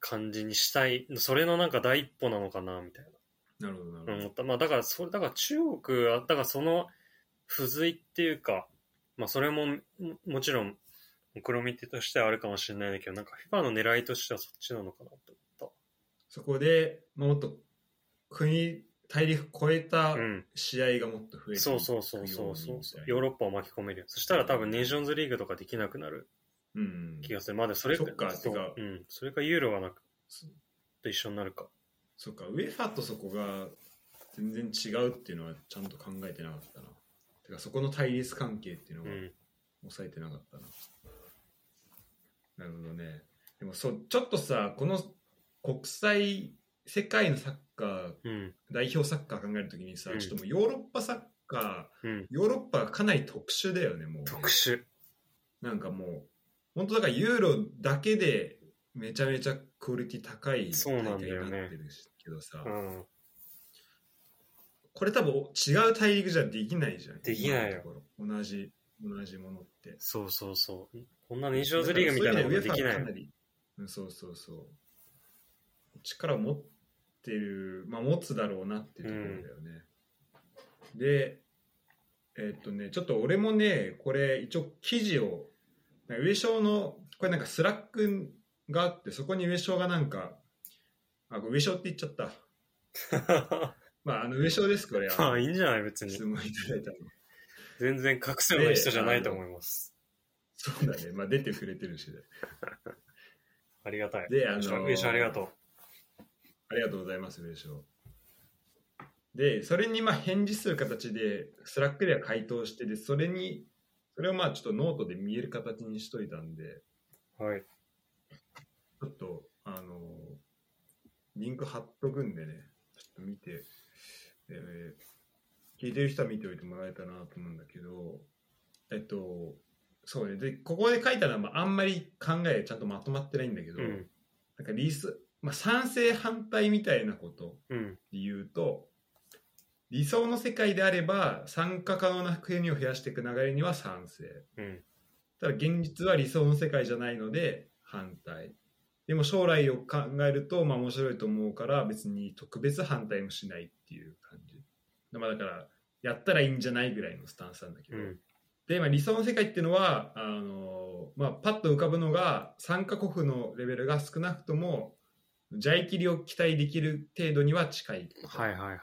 感じにしたい、それのなんか第一歩なのかな、みたいな。なるほど、なるほど。思った。まあだから、それ、だから中国は、だからその、付随っていうか、まあそれも、ももちろん、目論見としてはあるかもしれないけど、なんか FIFA の狙いとしてはそっちなのかなと思っそこで、まあもっと国、大陸超えた。試合がもっと増えてそうそうそうそうそうヨーロッパを巻き込めるよ。そしたら多分ネーションズリーグとかできなくなるうんうん。気がする。まあでもそれかそかうん。それかユーロがなく、そと一緒になるか。そっか、ウェファとそこが全然違うっていうのはちゃんと考えてなかったな。てか、そこの対立関係っていうのがうん。抑えてなかったな。なるほどね。でもそう、ちょっとさ、この国際、世界のサッカー、うん。代表サッカー考えるときにさ、うんちょっともうヨーロッパサッカー、うん。ヨーロッパがかなり特殊だよね、もう。特殊。なんかもう、本当だからユーロだけでめちゃめちゃクオリティ高い大会になってるけどさ、うん。これ多分違う大陸じゃできないじゃん。できないよ同じ、同じものって。そうそうそう。こんなネーションズリーグみたいなことできないそうそうそうそう。力を持ってる、まあ持つだろうなっていうところだよね。で、えっとね、ちょっと俺もね、これ一応記事を、上昇の、これなんかスラックがあって、そこに上昇がなんか、あ、上昇って言っちゃった。まあ、あの上昇です、これ。まあいいんじゃない別に質。問いただいたの。全然隠すような人じゃないと思います。そうだね。まあ出てくれてるしね。ありがたい。であのー上昇ありがとありがとうございます。で、それにまあ返事する形で、スラックでは回答して、で、それに、それをまあちょっとノートで見える形にしといたんで、う。はい。ちょっと、あのリンク貼っとくんでね、ちょっと見て、えー聞いてる人は見ておいてもらえたなと思うんだけど、えっと、そうね、で、ここで書いたのは、まあ、あんまり考えちゃんとまとまってないんだけど、うん。なんかリス、まあ、賛成反対みたいなことうん。で言うと理想の世界であれば参加可能な国を増やしていく流れには賛成うん。ただ現実は理想の世界じゃないので反対でも将来を考えるとまあ面白いと思うから別に特別反対もしないっていう感じまあだからやったらいいんじゃないぐらいのスタンスなんだけど、うん。で、まあ、理想の世界っていうのはあの、まあ、パッと浮かぶのが参加国のレベルが少なくともジャイキリを期待できる程度には近いこと。はいはいはい。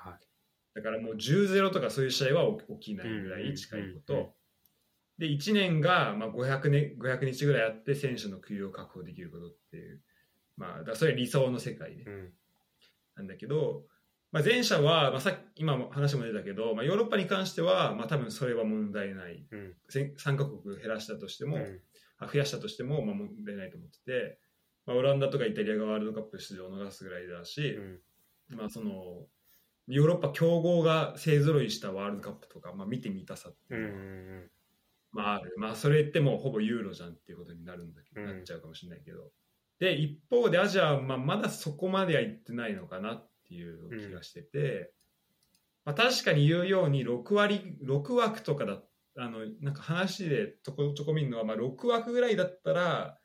だからもう10-0とかそういう試合は起きないぐらい近いこと、うんうんうん。で1年がまあ 500, 年500日ぐらいあって選手の給与を確保できることっていう、まあ、だそれは理想の世界でうん。なんだけど、まあ、前者は、まあ、さっき今も話も出たけど、まあ、ヨーロッパに関しては、まあ、多分それは問題ない。うん。せ参加国減らしたとしても、うん。あ増やしたとしても、まあ、問題ないと思ってて、まあ、オランダとかイタリアがワールドカップ出場を逃すぐらいだし、うん。まあ、そのヨーロッパ強豪が勢ぞろいしたワールドカップとか、まあ、見てみたさっていうのは、んまあ、ある、まあ、それってもうほぼユーロじゃんっていうことになるんだけど、うんなっちゃうかもしれないけど。で一方でアジアは、まあ、まだそこまでは行ってないのかなっていう気がしてて、まあ、確かに言うように6割6枠とかだあのなんか話でちょこちょこ見るのは、まあ、6枠ぐらいだったら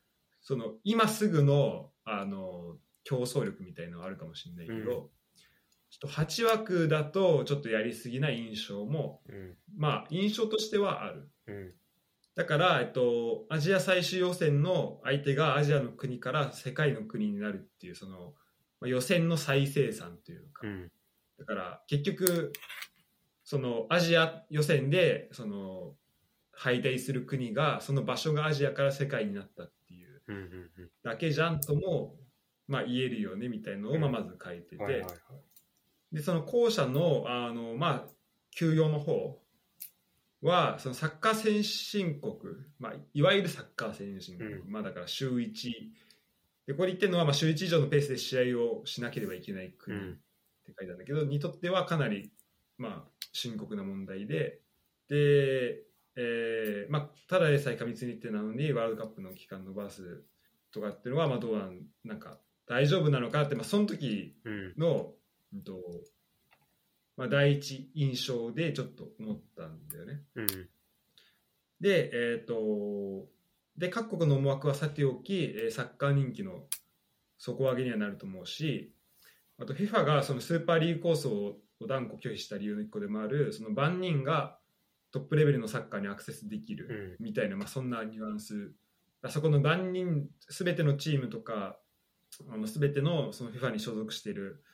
その今すぐのあの競争力みたいのはあるかもしれないけど、うん。ちょっと8枠だとちょっとやりすぎな印象もうん。まあ印象としてはある。うん。だから、えっと、アジア最終予選の相手がアジアの国から世界の国になるっていうその、まあ、予選の再生産というか、うん。だから結局そのアジア予選でその敗退する国がその場所がアジアから世界になった。っだけじゃんとも、まあ、言えるよねみたいのをまあまず書いてて、でその後者のあの、まあ、休養の方はそのサッカー先進国、まあ、いわゆるサッカー先進国、うまあ、だから週1でここで言ってるのは、まあ、週1以上のペースで試合をしなければいけない国って書いてあるんだけど、にとってはかなり、まあ、深刻な問題で。で、えーまあ、ただでさえ過密日程なのにワールドカップの期間延ばすとかっていうのは、まあ、どうなんなんか大丈夫なのかなって、まあ、その時うんの、うんとまあ、第一印象でちょっと思ったんだよね。うんで、えっ、と、で、各国の思惑はさておき、えーサッカー人気の底上げにはなると思うし、あと FIFA がそのスーパーリーグ構想を断固拒否した理由の一個でもある、その万人がトップレベルのサッカーにアクセスできるうん。みたいな、まあ、そんなニュアンス。あそこの万人、すべてのチームとか、あの全てのその FIFA に所属している、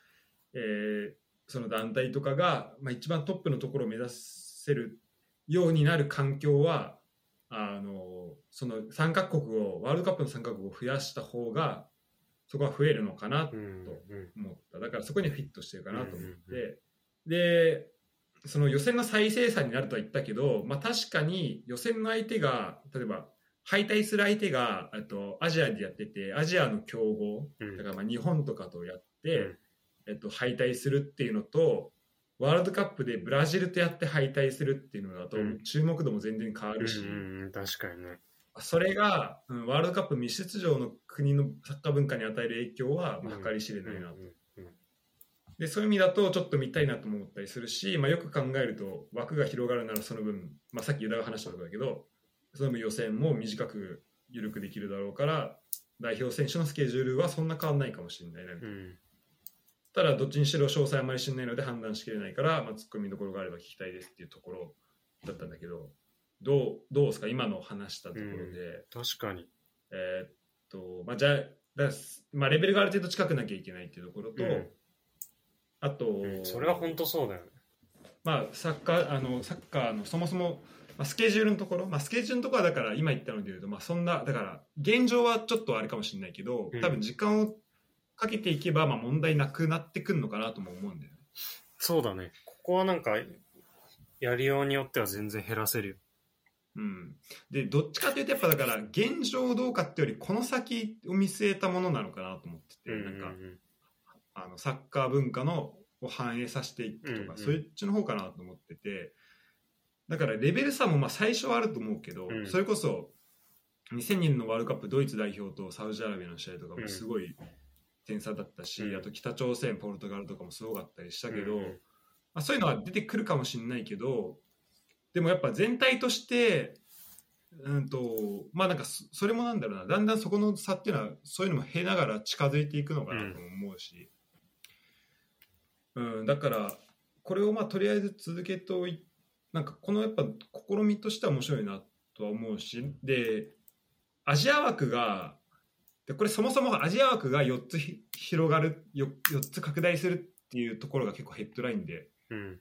えーその団体とかが、まあ、一番トップのところを目指せるようになる環境はあのその参加国をワールドカップの参加国を増やした方がそこは増えるのかなとうんうん。思った。だからそこにフィットしてるかなと思って、うんうん。でその予選の再生産になるとは言ったけど、まあ、確かに予選の相手が例えば敗退する相手があとアジアでやっててアジアの強豪うん。だからまあ日本とかとやって、うん。えっと、敗退するっていうのとワールドカップでブラジルとやって敗退するっていうのだと、うん。注目度も全然変わるし、うんうん確かにね。それが、うんワールドカップ未出場の国のサッカー文化に与える影響は、まあ、計り知れないなと、うんうんでそういう意味だとちょっと見たいなとも思ったりするし、まあ、よく考えると枠が広がるならその分、まあ、さっきユダが話したところだけどその分予選も短く緩くできるだろうから代表選手のスケジュールはそんな変わらないかもしれないなみたいな。うん。ただどっちにしろ詳細あまり知らないので判断しきれないから、まあ、ツッコミどころがあれば聞きたいですっていうところだったんだけどどうどうですか？今の話したところで、確かに。えーっとまあじゃあだまあ、レベルがある程度近くなきゃいけないっていうところと、うんあと、うんそれは本当そうだよね。まあ、サッカーあのサッカーのそもそも、まあ、スケジュールのところ、まあ、スケジュールのところはだから今言ったので言うと、まあ、そんなだから現状はちょっとあれかもしれないけどうん。多分時間をかけていけば、まあ、問題なくなってくるのかなとも思うんだよね。そうだね。ここはなんかやりようによっては全然減らせるよ。うん、でどっちかというとやっぱだから現状どうかっていうよりこの先を見据えたものなのかなと思ってて、なんかあのサッカー文化のを反映させていくとか、うんうん。そっちの方かなと思っててだからレベル差もまあ最初はあると思うけど、うん。それこそ2000年のワールドカップドイツ代表とサウジアラビアの試合とかもすごい点差だったし、うん。あと北朝鮮ポルトガルとかもすごかったりしたけど、うんうん。まあ、そういうのは出てくるかもしれないけどでもやっぱ全体としてうんとまあなんかそそれもなんだろうなだんだんそこの差っていうのはそういうのも経ながら近づいていくのかなとも思うし、うんだからこれをまあとりあえず続けておいなんかこのやっぱ試みとしては面白いなとは思うしでアジア枠がでこれそもそもアジア枠が4つひ広がる 4, 4つ拡大するっていうところが結構ヘッドラインでうん。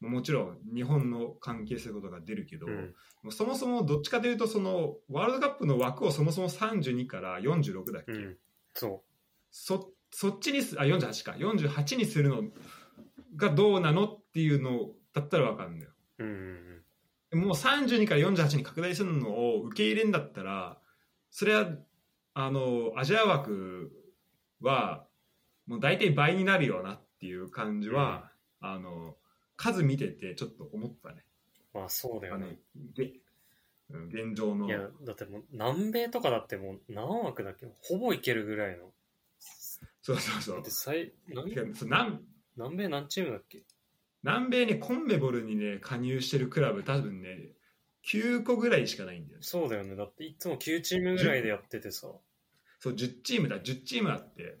もちろん日本の関係することが出るけど、うん。もうそもそもどっちかというとそのワールドカップの枠をそもそも32から46だっけ、うん。そそそっちにすあ48か。48にするのがどうなのっていうのだったら分かるんだよ。うんうんもう32から48に拡大するのを受け入れんだったらそれはあのアジア枠はもう大体倍になるよなっていう感じは、あの数見ててちょっと思ったね。まあそうだよね。げうん現状の。いや、だってもう南米とかだってもう何枠だっけ？ほぼいけるぐらいの。そうそうそう。だって最何南南米何チームだっけ？南米ねコンメボルにね加入してるクラブ多分ね9個ぐらいしかないんだよね。そうだよね。だっていつも9チームぐらいでやっててさ。そう10チームだ。10チームあって。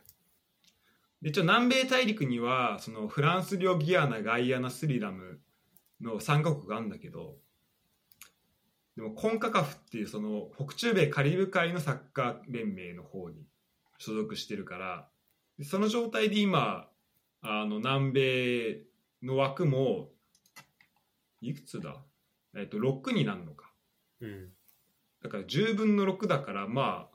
で一応南米大陸にはそのフランス領ギアナガイアナスリラムの3カ国があるんだけどでもコンカカフっていうその北中米カリブ海のサッカー連盟の方に所属してるからでその状態で今あの南米の枠もいくつだ、えっと6になるのかうん。だから10分の6だからま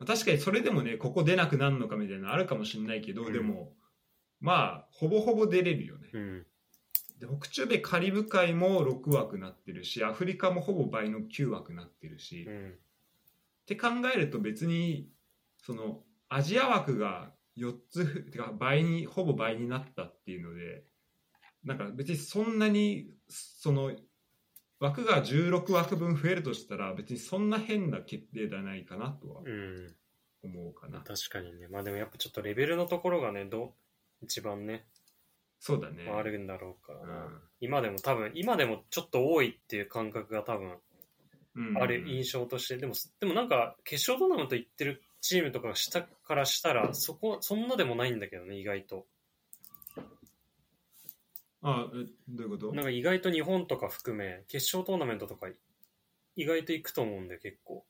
あ確かにそれでもねここ出なくなるのかみたいなのあるかもしれないけど、うんでもまあほぼほぼ出れるよね、うん。で北中米カリブ海も6枠なってるしアフリカもほぼ倍の9枠なってるし、っうん。て考えると別にそのアジア枠が4つてか倍にほぼ倍になったっていうのでなんか別にそんなにその枠が16枠分増えるとしたら別にそんな変な決定ではないかなとはうん。思うかな、確かにね。まあでもやっぱちょっとレベルのところがね、ど一番ね、そうだね。あるんだろうからな、うん。今でも多分、今でもちょっと多いっていう感覚が多分うん。ある印象として、でも、でもなんか決勝トーナメント行ってるチームとかが下からしたら、そこ、そんなでもないんだけどね、意外と。あえどういうこと？なんか意外と日本とか含め、決勝トーナメントとか意外と行くと思うんで結構。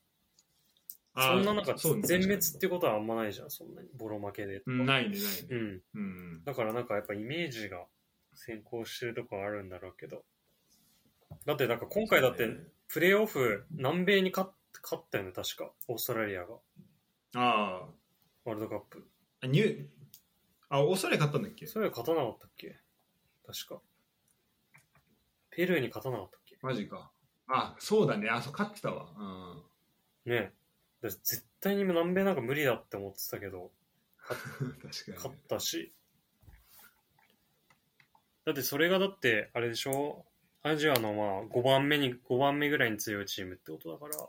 あそんななんかそうね全滅ってことはあんまないじゃん、そんなに。ボロ負けでないねないねうん。うんだからなんかやっぱイメージが先行してるとこはあるんだろうけど。だってなんか今回だってプレーオフ南米に勝っ勝ったよね、確か。オーストラリアが。あワールドカップ。あニューあオーストラリア勝ったんだっけ？それは勝たなかったっけ？確か。ペルーに勝たなかったっけ？マジか。あそうだね。あそう勝ってたわ。うん。ね。え。だ絶対に南米なんか無理だって思ってたけど、確か勝にったし。だってそれがだって、あれでしょ？アジアのまあ5番目に、5番目ぐらいに強いチームってことだから、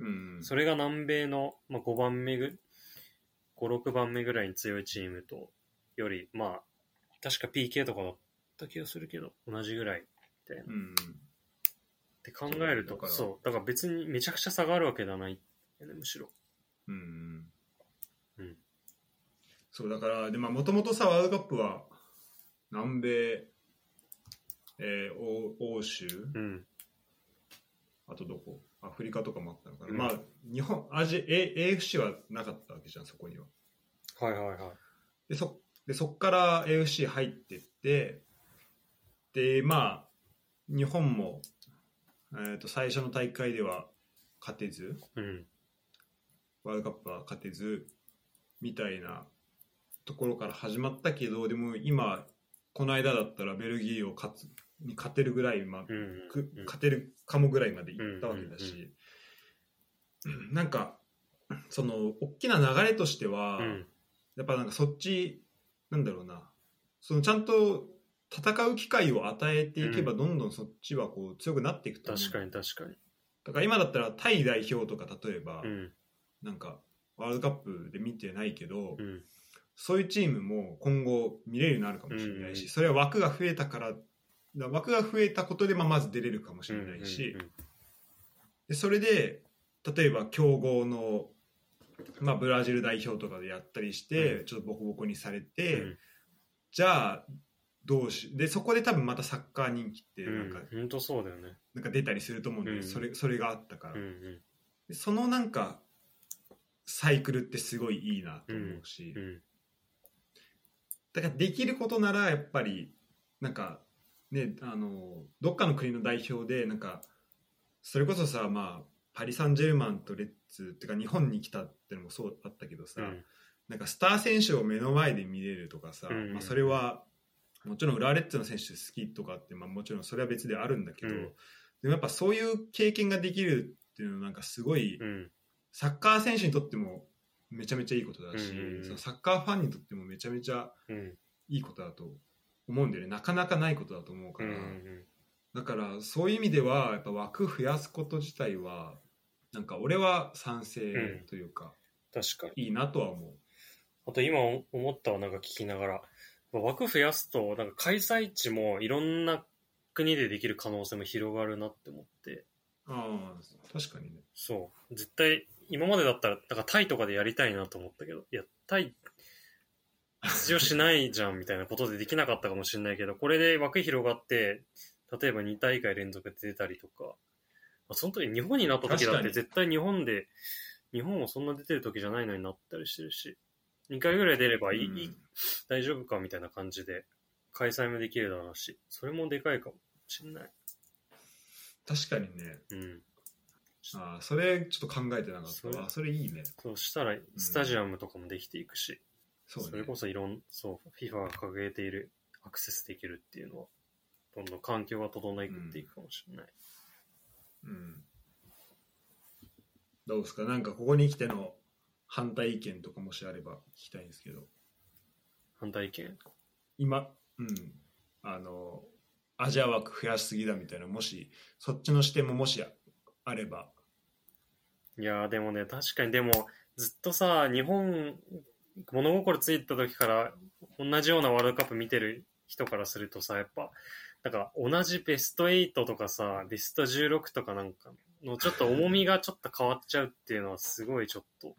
うんそれが南米の、まあ、5番目ぐ、5、6番目ぐらいに強いチームと、より、まあ、確か PK とかだった気がするけど、同じぐらいみたいな。っうんて考えるとだか、らそう、だから別にめちゃくちゃ差があるわけではないよね、むしろ。うんうんそうだからでもともとさワールドカップは南米えー、欧欧州うん。あとどこアフリカとかもあったのかな、うんまあ日本アジ A AFC はなかったわけじゃんそこにははいはいはい。でそでそっから AFC 入ってってでまあ日本も、えー、と最初の大会では勝てずうん。ワールドカップは勝てずみたいなところから始まったけどでも今この間だったらベルギーを勝つに勝てるぐらい、まあうん。くうん勝てるかもぐらいまでいったわけだし、なんかその大きな流れとしては、うん。やっぱなんかそっちなんだろうなそのちゃんと戦う機会を与えていけばうんどんどんそっちはこう強くなっていくと思う確かに確かに。だから今だったらタイ代表とか例えば、うん。なんかワールドカップで見てないけど、うん。そういうチームも今後見れるようになるかもしれないし、うんそれは枠が増えたからだ枠が増えたことでまあまず出れるかもしれないし、うんでそれで例えば強豪の、まあ、ブラジル代表とかでやったりして、うちょっとボコボコにされうんて、じゃあどうしでそこで多分またサッカー人気ってうん。なんか,、うん。本当そうだよね。なんか出たりすると思うんで、うんそれそれがあったから、うんうん。でそのなんかサイクルってすごいいいなと思うし、うん。だからできることならやっぱりなんかねあのどっかの国の代表でなんかそれこそさまあパリ・サンジェルマンとレッツっていうか日本に来たってのもそうあったけどさ、うん。なんかスター選手を目の前で見れるとかさ、うん。うんまあ、それはもちろん浦和レッズの選手好きとかって、まあ、もちろんそれは別であるんだけど、うん。でもやっぱそういう経験ができるっていうのはなんかすごい、うん。サッカー選手にとってもめちゃめちゃいいことだし、そのサッカーファンにとってもめちゃめちゃうん。いいことだと思うんだよね。なかなかないことだと思ううんから、だからそういう意味ではやっぱ枠増やすこと自体はなんか俺は賛成というか、確かに。いいなとは思う。あと今思ったわなんか聞きながら。枠増やすとなんか開催地もいろんな国でできる可能性も広がるなって思って。ああ確かにね。そう。絶対今までだったらなんかタイとかでやりたいなと思ったけど。いやタイ出場しないじゃんみたいなことでできなかったかもしれないけどこれで枠広がって例えば2大会連続で出たりとか、まあ、その時日本になった時だって絶対日本で日本もそんな出てる時じゃないのになったりしてるし2回ぐらい出ればいい、うん大丈夫かみたいな感じで開催もできるだろうしそれもでかいかもしれない確かにね。うんああそれちょっと考えてなかったそれわ。それいいね。そうしたらスタジアムとかもできていくし、そうね。それこそいろんそう FIFA が掲げているアクセスできるっていうのはどんどん環境が整えていくかもしれない、うん。どうですか？なんかここに来ての反対意見とかもしあれば聞きたいんですけど。反対意見？今、うん。あの、アジア枠増やしすぎだみたいな、もし、そっちの視点ももしあれば。いやーでもね確かにでもずっとさ日本物心ついた時から同じようなワールドカップ見てる人からするとさやっぱなんか同じベスト8とかさベスト16とかなんかのちょっと重みがちょっと変わっちゃうっていうのはすごいちょっと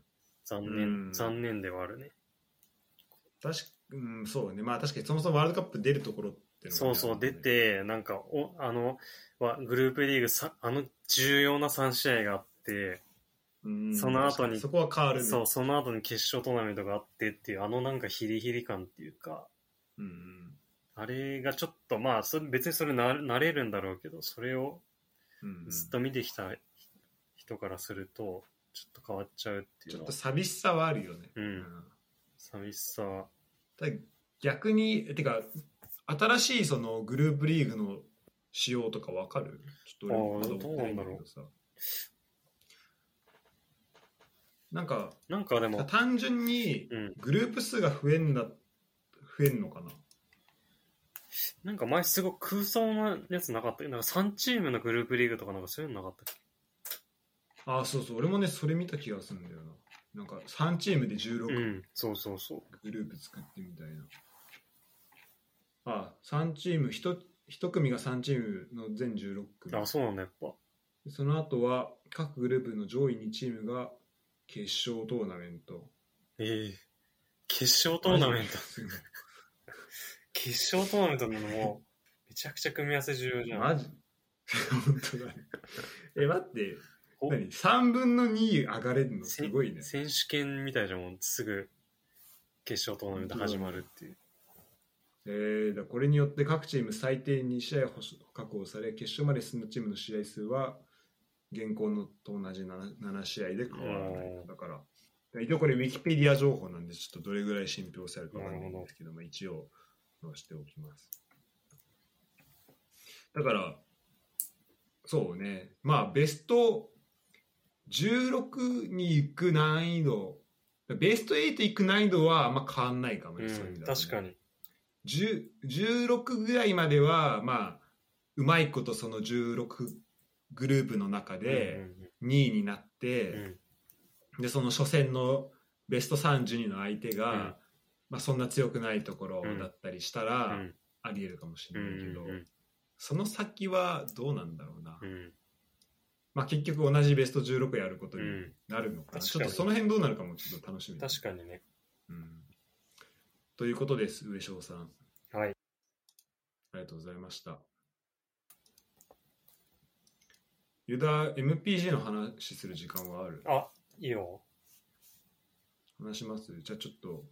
残念、うん。残念ではあるね。確か、うん、そうね。まあ確かにそもそもワールドカップ出るところってねそうそう出、てなんかおあのはグループリーグさあの重要な3試合があってうんその後にそこは変わるね。そうその後に決勝トーナメントがあってっていうあのなんかヒリヒリ感っていうかうんうん。あれがちょっとまあそれ別にそれな慣れるんだろうけどそれをずっと見てきた人からするとちょっと変わっちゃうっていちょっと寂しさはあるよね。うん寂しさは逆に、てか、新しいそのグループリーグの仕様とかわかる？ちょっと俺まだ追ってないんだけどさ。なんか、なんかでも単純にうんグループ数が増えんだ、増えんのかな？なんか前すごく空想なやつなかった？なんか3チームのグループリーグとかなんかそういうのなかったっけ？ああ、そうそう。俺もね、それ見た気がするんだよな。なんか3チームで16うんそうそうそうグループ作ってみたいな。ああ、3チーム、1, 一組が3チームの全16組。あそうなんだやっぱその後は各グループの上位2チームが決勝トーナメント。ええ決勝トーナメントト。決勝トーナメントなのもめちゃくちゃ組み合わせ重要じゃんマジ？本当だね。え、待って。お？何 ?3 分の2上がれるの？すせごいね。選手権みたいじゃんもんすぐ決勝トーナメント始まるっていうえー、だこれによって各チーム最低2試合確保され、決勝まで進んだチームの試合数は現行のと同じ 7, 7試合で変わらないだから、一応これウィキペディア情報なんで、ちょっとどれぐらい信憑されるかわからないんですけども、一応載せておきます。だから、そうね、まあ、ベスト16に行く難易度、ベスト8行く難易度はあんま変わんないかもね、うんそういう意味ではね。確かに。10 16ぐらいまではまあうまいことその16グループの中で2位になっうんて、うん。でその初戦のベスト32の相手が、うん。まあ、そんな強くないところだったりしたら、うん。ありえるかもしうんれないけど、うんその先はどうなんだろうな、うん。まあ、結局同じベスト16やることにうん。なるのかちょっとその辺どうなるかもちょっと楽しみ確かにね。うん、ということです上昇さん。はい。ありがとうございました。ユダ MPG の話する時間はある？あいいよ。話します？じゃあちょっと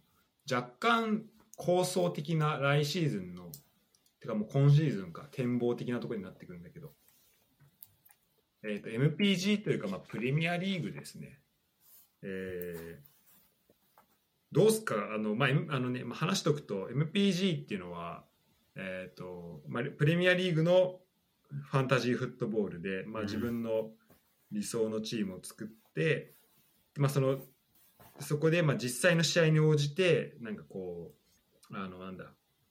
若干構想的な来シーズンのてかもう今シーズンか展望的なところになってくるんだけど、えー、と MPG というかまあプレミアリーグですね、えーどうすか？あの、まあ、あのね、まあ、話しとくと MPG っていうのは、えーとまあ、プレミアリーグのファンタジーフットボールで、まあ、うん自分の理想のチームを作って、まあ、そのそこでまあ実際の試合に応じてなんかこうあのなんだ、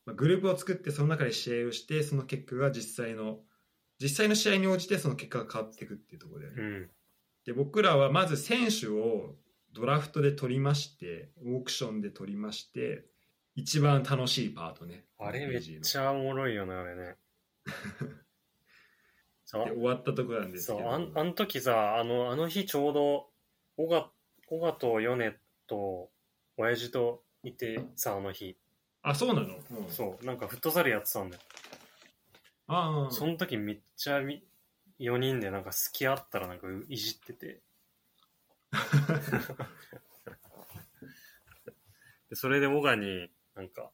まあ、グループを作ってその中で試合をしてその結果が実際の実際の試合に応じてその結果が変わっていくっていうところで、うん。で僕らはまず選手をドラフトで取りましてオークションで取りまして一番楽しいパートねあれめっちゃおもろいよね、あれね。そう。で終わったところなんですそうけどあんあの時さあのあの日ちょうど小賀小賀と米と親父といてさあの日。あそうなの、うん。そう。なんかフットサルやってたんだよ、ああその時めっちゃみ4人でなんか好き合ったらなんかいじってて。でそれで小賀になんか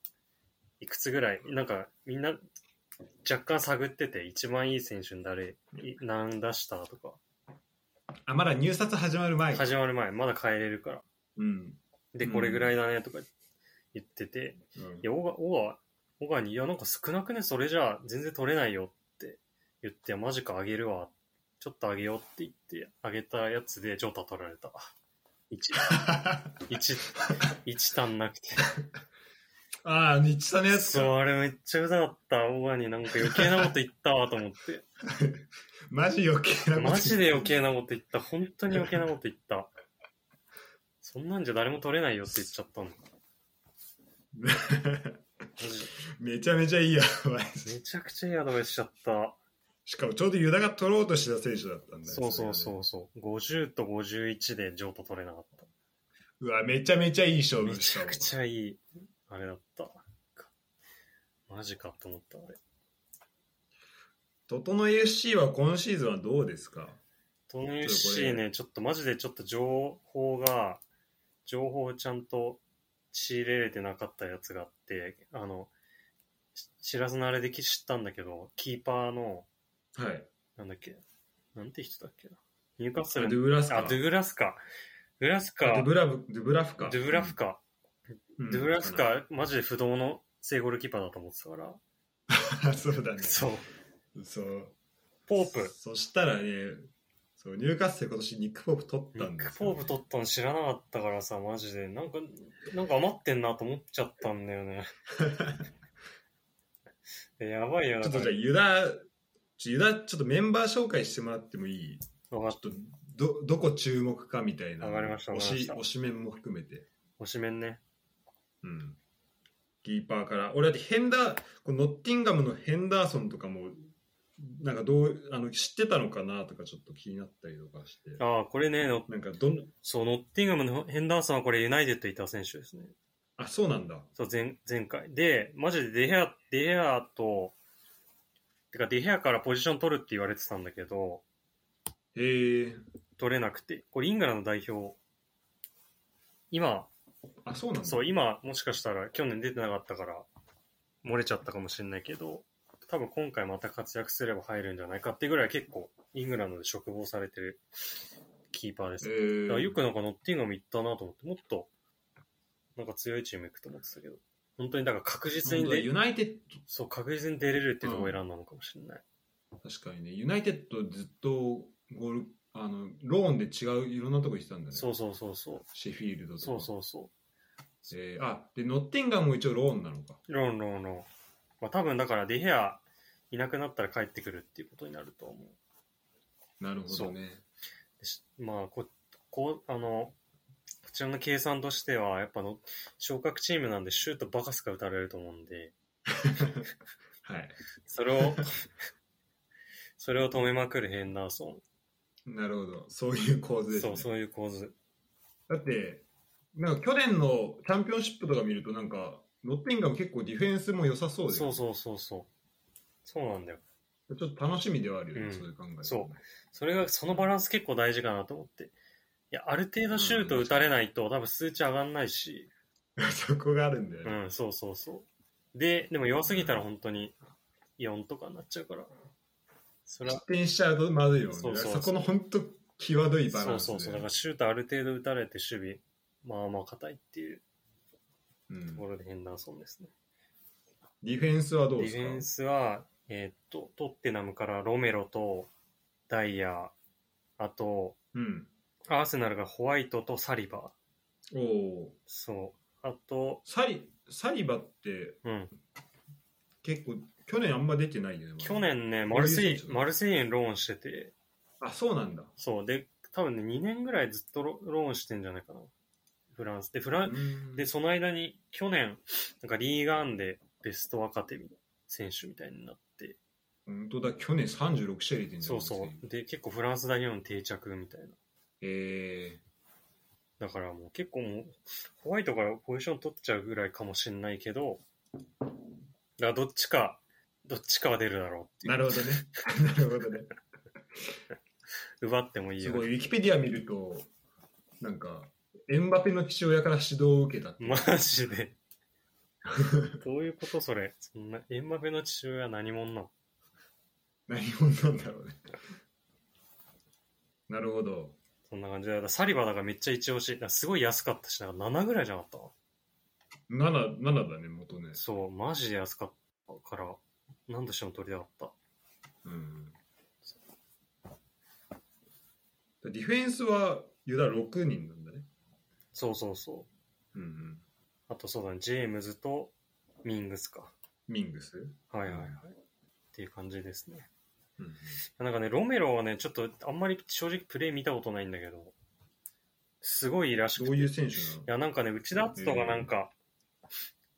いくつぐらいなんかみんな若干探ってて一番いい選手に誰い何出したとか。あまだ入札始まる前。か始まる前。まだ帰れるから。うん、で、うん。これぐらいだねとか言ってて、うん。いや、小川、小川、小川に、いや、なんか少なくね、それじゃあ全然取れないよって言って、マジかあげるわ。ちょっとあげようって言って、あげたやつでジョータ取られた。1、1、1足んなくて。ああ日産のやつそう、かあれめっちゃうざかった。小川になんか余計なこと言ったわと思って。マジ余計なことマジで余計なこと言った。本当に余計なこと言った。そんなんじゃ誰も取れないよって言っちゃったの。マジめちゃめちゃいいアドバイスめちゃくちゃいいアドバイスしちゃった。しかもちょうどユダが取ろうとしてた選手だったんだよそうそうそうそう。50と51でジョート取れなかっうわめちゃめちゃいい勝た。め負したわちゃくちゃいい、あれだった。マジかと思った、あれ。トトノ FC は今シーズンはどうですか？トノちょっとこれ FC ね、ちょっとマジでちょっと情報が、情報をちゃんと仕入れれてなかったやつがあって、あの、し知らずのあれで知ったんだけど、キーパーの、はいなんだっけ、なんて人だっけな。ニューカッスドルゥグラスカあ、ドゥグラスか。ドゥグラスあドかゥブラブドゥブラフかドゥグラフか。うんドゥグラスカ、マジで不動の正ゴールキーパーだと思ってたから。あ そうだねそう。そうポープ。そしたらねそう入荷生今年ニック・ポープ取っニック・たんですよ、ポープ取ったの知らなかったからさ、マジで。なんか、なんか余ってんなと思っちゃったんだよね。え やばいよ。ちょっとじゃあユダユダちょっとメンバー紹介してもらってもいい？あ、わかっちょっとどどこ注目かみたいなわかりましたわかりました推し推し面も含めてた。推しメンね。うんキーパーから俺だってヘンダーこのノッティンガムのヘンダーソンとかもなんかどうあの知ってたのかなとかちょっと気になったりとかしてああ、これね、のなんかどんそう、ノッティンガムのヘンダーソンはこれユナイテッドいた選手ですね。あそうなんだそう、前、前回。で、マジでデヘア、デヘアと、てかデヘアからポジション取るって言われてたんだけど、へえ取れなくて。これイングランド代表、今、あそうなんだ。そう、今、もしかしたら去年出てなかったから、漏れちゃったかもしれないけど、多分今回また活躍すれば入るんじゃないかっていうぐらい結構、イングランドで嘱望されてるキーパーです。へえだからよくなんかノッティンガム行ったなと思って、もっと、なんか強いチーム行くと思ってたけど、本当にだから確実にユ、ナイテッそう、確実に出れるっていうところを選んだのかもしれない。ド確かにね。ユナイテッドずっとゴールあのローンで違ういろんなとこ行ってたんだねそうそうそうそう。シェフィールドとかそうそうそえーあでノッティンガムも一応ローンなのかう。ローンローンローン。まあ多分だからデヘアいなくなったら帰ってくるっていうことになると思う。なるほどねまあここうあのこちらの計算としてはやっぱの昇格チームなんでシュートバカすか打たれると思うんで はいそれをそれを止めまくるヘンダーソなるほど。そういう構図ン、です、ね、そうそういう構図。だってなんか去年のチャンピオンシップとか見るとなんかノッティンガム結構ディフェンスも良さそうでそうそうそうそう。そうなんだよ。ちょっと楽しみではあるよね、うん。そういう考え、そう。それがそのバランス結構大事かなと思って。いやある程度シュート打たれないと多分数値上がんないし。そこがあるんだようね、んそうそうそう。ででも弱すぎたら本当に4とかになっちゃうからそれは失点しちゃうとまずいよねそうそうそうこの本当際どいバランスでそうそうそうだからシュートある程度打たれて守備まあまあ硬いっていううんところでヘンダーソンですね。ディフェンスはどうですか？ディフェンスは、えーっと、トッテナムからロメロとダイヤ、あと、うん。アーセナルがホワイトとサリバー。おお。そう。あと、サリ、サリバってうん。結構、去年あんま出てないよね。まだ去。年ね、マルセイマルセイユにローンしてて、あ、そうなんだ。そう。で、多分ね、2年ぐらいずっとロローンしてんじゃないかな。フランス。で、フラン、うんで、その間に、去年、なんかリーガンでベスト若手選手みたいになって、本当だ、去年36試合出てんじゃそうそう。で、結構フランス代表の定着みたいな。えだからもう結構もう、ホワイトからポジション取っちゃうぐらいかもしれないけど、だからどっちか、どっちかは出るだろうってー、いう。なるほどね。なるほどね。奪ってもいいよすごい、ウィキペディア見ると、なんか、エンバペの父親から指導を受けた。マジで。どういうことそれ。そんな、エンバペの父親は何者なの？何者なんだろうね。なるほど。そんな感じで。サリバーだからめっちゃ一押し。すごい安かったし、なんか7ぐらいじゃなかっ7、7だね、元ねた。そう、マジで安かったから、何としても取りたかった？うん。ディフェンスは、ユダ6人なんだね。そうそうそう。うんうん。あとそうだね、ジェームズとミングスか。ミングス？はいはいはい。っていう感じですね。うんうん。なんかね、ロメロはね、ちょっとあんまり正直プレー見たことないんだけど、すごいらしくて。どういう選手なの？いや、なんかね、内田篤人がなんか、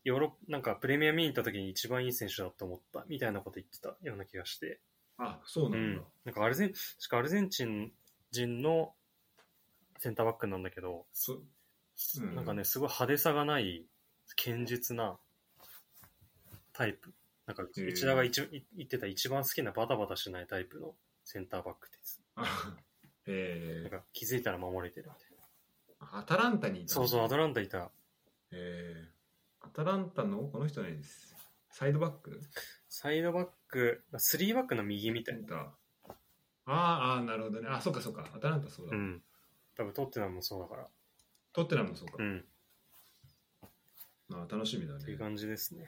ヨーロッなんかプレミア見に行った時に一番いい選手だと思ったみたいなこと言ってたような気がして。あ、そううなんだん。。なんかアルゼン、しかアルゼンチン人のセンターバックなんだけど、そうんなんかね、すごい派手さがない、堅実なタイプ。なんか、内田が一い言ってた一番好きなバタバタしないタイプのセンターバックです。あえー、なんか気づいたら守れてるみたいアタランタにいな。たそうそう、アトラランタいた。えー、アタランタのこの人です。サイドバック？サイドバック、スリーバックの右みたいな。あーあー、なるほどね。あ、そっかそっか。アタランタそうだ。うん。多分トッテナムもそうだから。トッテナムもそうか。うん。まあ、楽しみだね。っていう感じですね。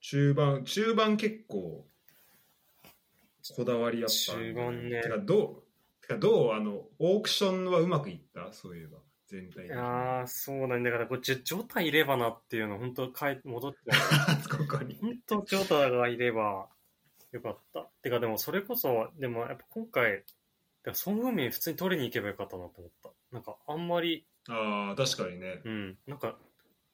中盤、中盤結構、こだわりあったんだよ。中盤ねてか、どう、てかどう、あの、オークションはうまくいった？そういえば。全体的に。ああ、そうなんだ。だから、これ、ジョジョタいればなっていうの、本当帰戻って ここに。本当ジョタがいればよかった。てかでもそれこそ、でもやっぱ今回、ソン・フンミン普通に取りに行けばよかったなと思った。なんかあんまり、ああ、確かにね。うん、なんか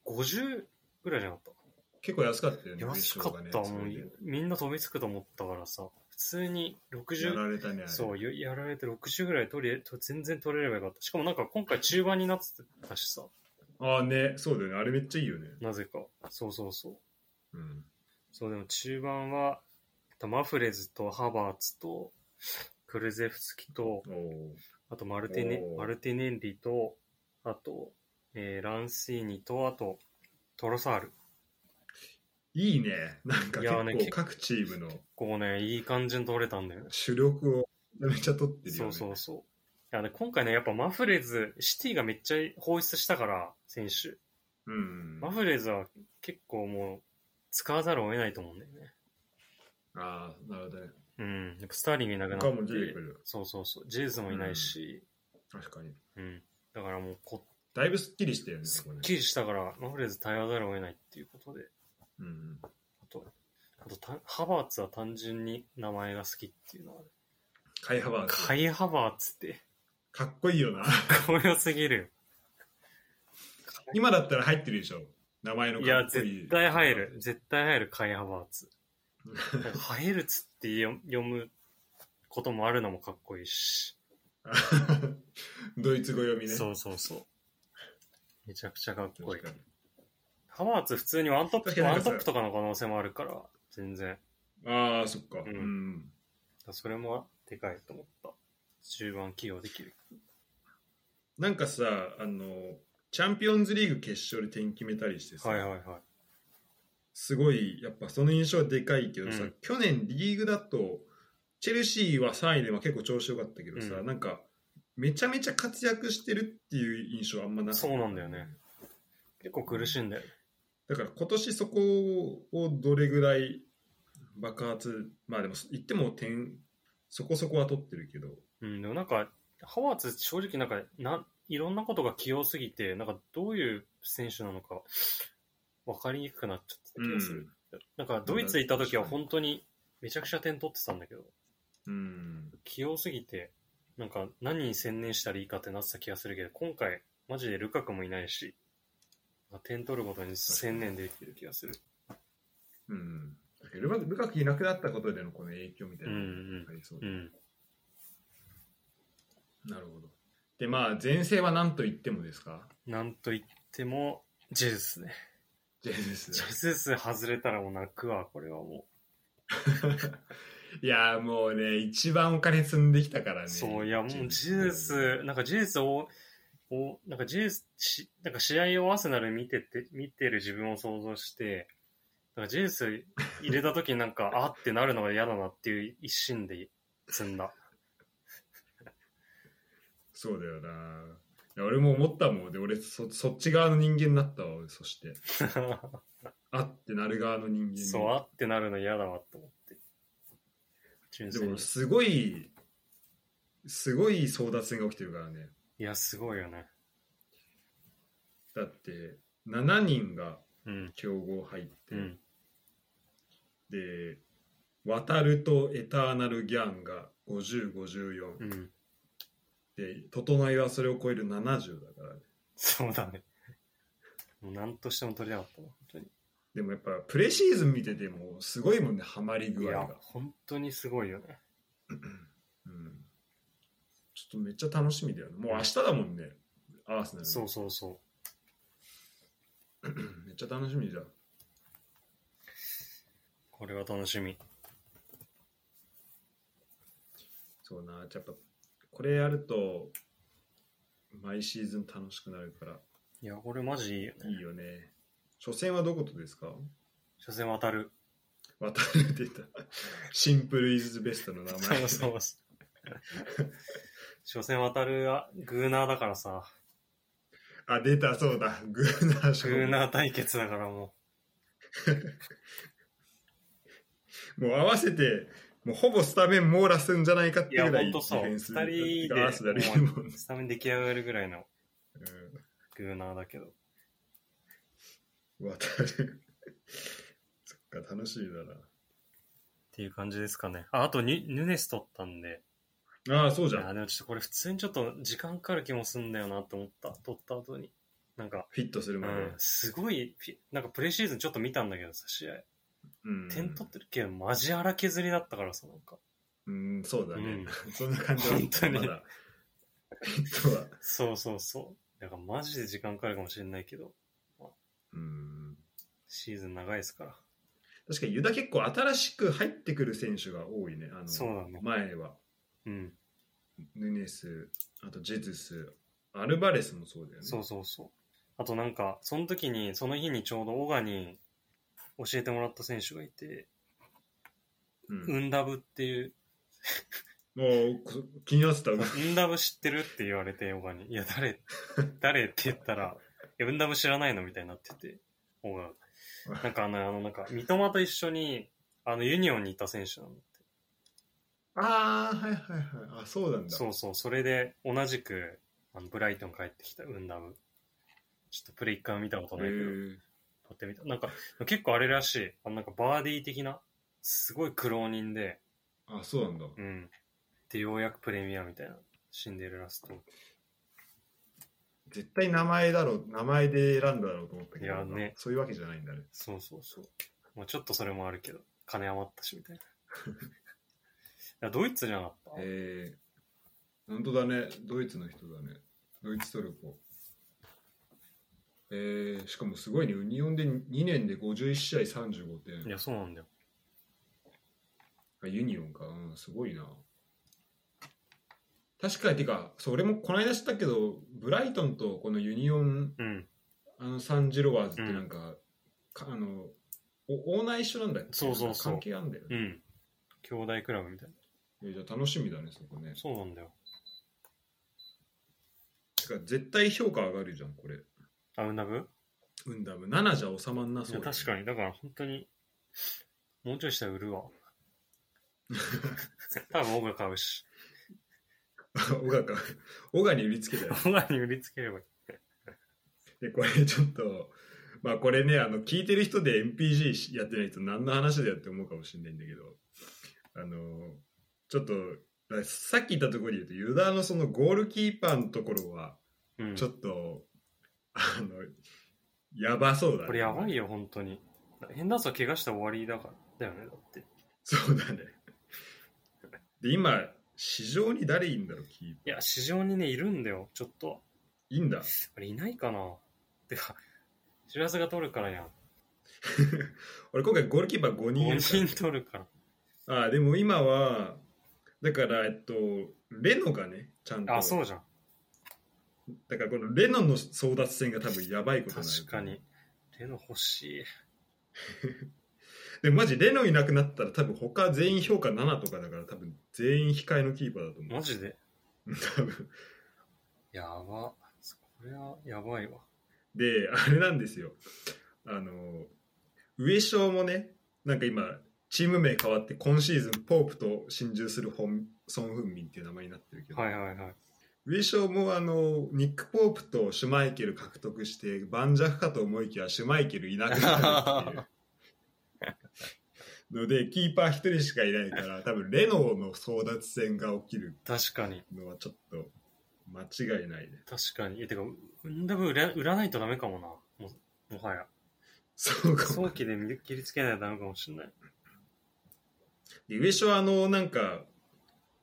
50ぐらいじゃなかっ結構安かったよね。た。安かった、もうみんな飛びつくと思ったからさ、普通にそれでや60、られたね。そう、ややられて60ぐらい取り、と全然取れればよかった。しかもなんか今回中盤になってたしさ、ああね、そうだよね。あれめっちゃいいよね。なぜか。そうそうそう。うん。そう、でも中盤は、マフレズとハバーツと、クルゼフスキと、あとマルティネマルティネンリと、あと、えーランシーニと、あと、トロサール。いいね。なんかいやね結構各チームのこうね、いい感じに取れたんだよね。主力をめちゃめちゃ取ってるよね。そうそうそう。いやね、今回ね、やっぱマフレーズ、シティがめっちゃ放出したから、選手。うん。マフレーズは結構もう、使わざるを得ないと思うんだよね。ああ、なるほどね。うん。やっぱスターリングいなくな他もって出てくる。そうそうそう。ジェイズもいないし、確かに。うん。だからもうこ、だいぶスッキリしたよね、す。っきりしたから、マフレーズ対応ざるを得ないっていうことで。うん。あと、あとたハバーツは単純に名前が好きっていうのは、カイハバーツ。カイハバーツって、かっこいいよな。かっこよすぎるよ。今だったら入ってるでしょ。名前のいいい。絶対入る。。絶対入る、カイハバーツ。なんか入るつって読読むこともあるのもかっこいいし。ドイツ語読みね。そうそうそう。めちゃくちゃかっこいい。ハバーツ普通にワントップ、ワントップとかの可能性もあるから、全然。ああ、そっか。んうん。それもでかいと思った。中盤起用できる。なんかさ、あの、チャンピオンズリーグ決勝で点決めたりしてさ、はいはいはい。すごい、やっぱその印象はでかいけどさ、うん去年リーグだと、チェルシーは3位でまあ結構調子良かったけどさ、うんなんか、めちゃめちゃ活躍してるっていう印象はあんまなかったそうなんだよね。結構苦しいんだよね。だから今年そこをどれぐらい爆発、まあでも言っても点、そこそこは取ってるけど、うん、でもなんか、ハワーツ正直なんか、ないろんなことが器用すぎて、なんかどういう選手なのか分かりにくくなっちゃった気がする。なんかドイツ行った時は本当にめちゃくちゃ点取ってたんだけど、うん、器用すぎて、なんか何に専念したらいいかってなってた気がするけど、今回マジでルカクもいないし、点取ることに専念できる気がする。うん。ルカルカクいなくなったことでのこの影響みたいなのがありそうでうん。なるほど。で、まあ、前線は何と言ってもですか？なんと言っても、ジェズスね。ジェズスジ。ェズス外れたらもう泣くわ、これはも いやーもうね、一番お金積んできたからう。ね。そう、いやもうジェズス、なんかジェズスを、をなんかジェズスし、なんか試合をアーセナル見てて、見てる自分を想像して、なんかジェズス入れた時になんか、あってなるのが嫌だなっていう一心で積んだ。そうだよな。俺も思ったもんで、俺そ、そっち側の人間になったわ、俺そして。あってなる側の人間に。そう、あってなるの嫌だわと思って。純でも。すごい、すごい争奪戦が起きてるからね。いや、すごいよね。だって、7人がうん。競合入って、うん。で、渡るとエターナルギャンが50、54、うん。で、整いはそれを超える70だからね。そうだね。もう何としても取りたかったな、本当に。でもやっぱ、プレシーズン見てても、すごいもんね、ハマりいや具合が。、本当にすごいよね。ょっとめっちゃ楽しみだよね。もう明日だもんね、アーセナル。そうそうそ めっちゃ楽しみじゃん。う。これは楽しみ。そうな、やっぱ、これやると、毎シーズン楽しくなるから、いや、これマジいいよね。いいよね。初戦はどことですか？初戦渡る。渡るって言った。シンプルイズベストの名前、そうそうそう。初戦渡るはグーナーだからさ。あ、出た、そうだ。グーナーグ勝負ーナー対決だからも もう合わせて、もうほぼスタメン網羅するんじゃないかっう。いや、てぐらいデほんとそう。人で、スタメン出来上がるぐらいのうんグーナーだけど。渡る。そっか、楽しいだっていう感じですかね。あ、あとニヌネス取ったんで。な。ああ、そうじいや、ゃん。でもちょっとこれ普通にちょっと時間かかる気もすんだよなと思った。取った後に。なんか、フィットするまで。うん、すごいフィ、なんかプレシーズンちょっと見たんだけどさ、試合。うん点取ってるけど、マジ荒削りだったからさ、なんか。うん、そうだね。うん そんな感じは本当にまだ。フィットは。そうそうそう。だからマジで時間かかるかもしれないけど、うん。シーズン長いですから。確かにユダ結構新しく入ってくる選手が多いね。あのそうだね前は。うん。ヌネス、あとジェズス、アルバレスもそうだよね。そうそうそう。あとなんか、その時に、その日にちょうどオガに教えてもらった選手がいて、うんウンダブっていう、もうこ気になってた。ウンダブ知ってるって言われて、オガに。いや、誰、誰って言ったら、いや、ウンダブ知らないのみたいになってて、オガ。なんかあの、あの、なんか、三笘と一緒に、あの、ユニオンにいた選手なんだって。ああ、はいはいはい。あ、そうなんだ。そうそう、それで同じく、あのブライトン帰ってきたウンダム。ちょっとプレイ一回も見たことへないけど、ー撮ってみた。なんか、結構あれらしい。あのなんかバーディー的な、すごい苦労人で、あ、そうなんだ。うん。で、ようやくプレミアみたいな、シンデレラスト。絶対名前だろう、名前で選んだだろうと思ったけど、いやねそういうわけじゃないんだね。そうそうそう。まあちょっとそれもあるけど、金余ったしみたいな。いやドイツじゃなかった、えー、本当だね。ドイツの人だね。ドイツトルコ。えー、しかもすごいね。ユニオンで2年で51試合35点。いや、そうなんだよ。あユニオンか。うん、すごいな。確かに、てか、それもこの間知ったけど、ブライトンとこのユニオン、うん。あのサンジロワーズってなんか、かあの、おオーナー一緒なんだっけ？そうそうそう関係あんだよね。うん。兄弟クラブみたいな。えーじゃあ楽しみだね、そこね。そうなんだよ。てか、絶対評価上がるじゃん、これ。あ、ウンダブうんだ、7じゃ収まんなそうね、確かに。だから本当に、もうちょいしたら売るわ。多分、オガ買うし。小川か。小川に売りつけたよ。オガに売りつければいい。で、これちょっと、まあこれね、あの、聞いてる人で MPG やってない人何の話だよって思うかもしれないんだけど、あの、ちょっと、さっき言ったところで言うと、ユダのそのゴールキーパーのところは、うん。ちょっと、あの、やばそうだね。これやばいよ、本当に。ヘンダーソン怪我したら終わりだから。だよね、だって。そうだね。で、今、市場に誰いんだろう、キーパいや、市場にね、いるんだよ、ちょっと。ー。いいんだ？あれ、いないかなてか、知らせが取るからやん。俺今回ゴールキーパー5人いる5人取るから。から。ああ、でも今は、だから、えっと、レノがね、ちゃんと。あ、そうじゃん。だからこのレノンの争奪戦が多分やばいことになる。確かに。。レノ欲しい。でもマジレノンいなくなったら多分他全員評価7とかだから多分全員控えのキーパーだと思う。マジで？多分。やば。これはやばいわ。で、あれなんですよ。あの、上昇もね、なんか今、チーム名変わって今シーズンポープと心中する本ソン・フンミンっていう名前になってるけど、はいはいはい。上昇もあのニック・ポープとシュマイケル獲得して盤石かと思いきやシュマイケルいなくなるっていう のでキーパー一人しかいないから多分レノーの争奪戦が起きる確かに。のはちょっと間違いないね確かに。え、てか、うん多分売ら売らないとダメかもな。ももはや。そうかも早期で見切りつけないとダメかもしれない。で上昇はあのなんか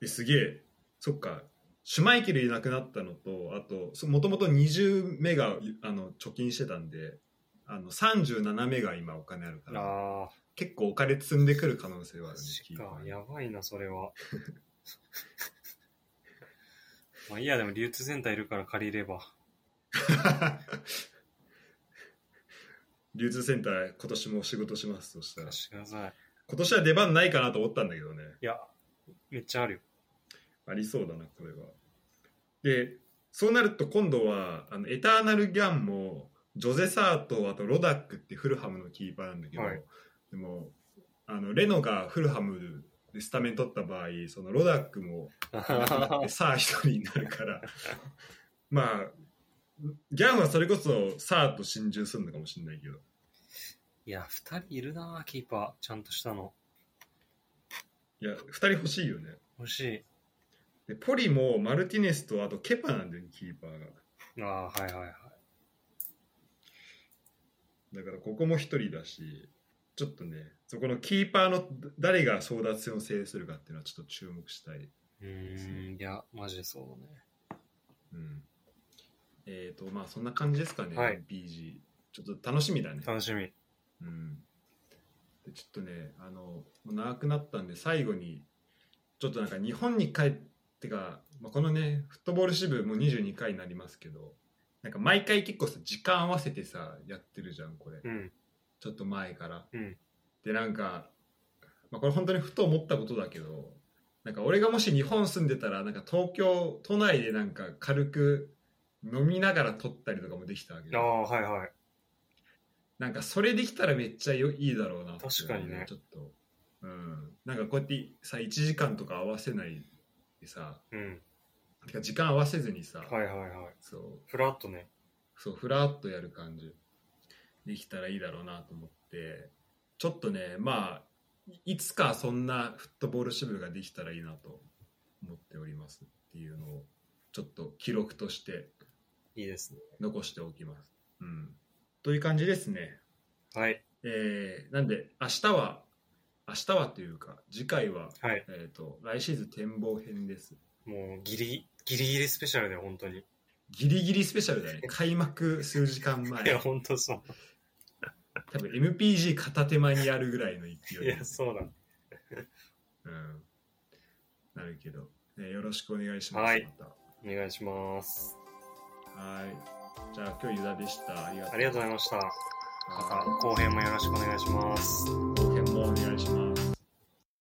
えすげえそっかシュマイケルいなくなったのとあともともと20メガあの貯金してたんであの37メガ今お金あるから結構お金積んでくる可能性はあるねか。やばいな、それは。まあいいや、でも流通センターいるから借りれば。流通センター今年も仕事しますとしたら貸してください。今年は出番ないかなと思ったんだけどね。いや、めっちゃあるよ。ありそうだなこれは。でそうなると今度はあのエターナルギャンもジョゼ・サーとあとロダックってフルハムのキーパーなんだけど、はい。でもあのレノがフルハムでスタメン取った場合そのロダックもでさあ一人になるから。まあギャンはそれこそサーと心中するのかもしれないけどいや、二人いるな、キーパー。ちゃんとしたの。いや2人欲しいよね欲しい。でポリもマルティネスとあとケパなんだよねキーパーがああー、はいはいはい。だからここも一人だしちょっとねそこのキーパーの誰が争奪戦を制するかっていうのはちょっと注目したい、うーん、いや、マジでそうだね。うん、えっ、とまあそんな感じですかね、はい BG ちょっと楽しみだね楽しみ。うん、でちょっとねあの長くなったんで最後にちょっとなんか日本に帰ってか、まあ、このねフットボール支部もう22回になりますけどなんか毎回結構さ時間合わせてさやってるじゃんこれ、うん。ちょっと前からうん。でなんか、まあ、これ本当にふと思ったことだけどなんか俺がもし日本住んでたらなんか東京都内でなんか軽く飲みながら撮ったりとかもできたわけあどあ、はいはい。なんかそれできたらめっちゃよいいだろうなって確かにねちょっとうんなんかこうやってさ1時間とか合わせないでさうん。てか時間合わせずにさ、はいはいはい。そうフラッとね。そうふらっとやる感じできたらいいだろうなと思ってちょっとねまあいつかそんなフットボール支部ができたらいいなと思っておりますっていうのをちょっと記録としていいですね。残しておきます。うん、という感じですね。はい。えーなんで明日は明日はというか次回は、はい。えー、と来シーズン展望編です。もう、ギリ、ギリギリスペシャルで、本当に。ギリギリスペシャルだね 開幕数時間前いや、本当そう。多分 MPG 片手間にやるぐらいの勢いでいや、そうだ。うん、なるけど、ね、よろしくお願いします。はいまたお願いします。はい。じゃあ今日ユダでした。ありがとう。ございました。または後編もよろしくお願いします。い。後編もお願いします。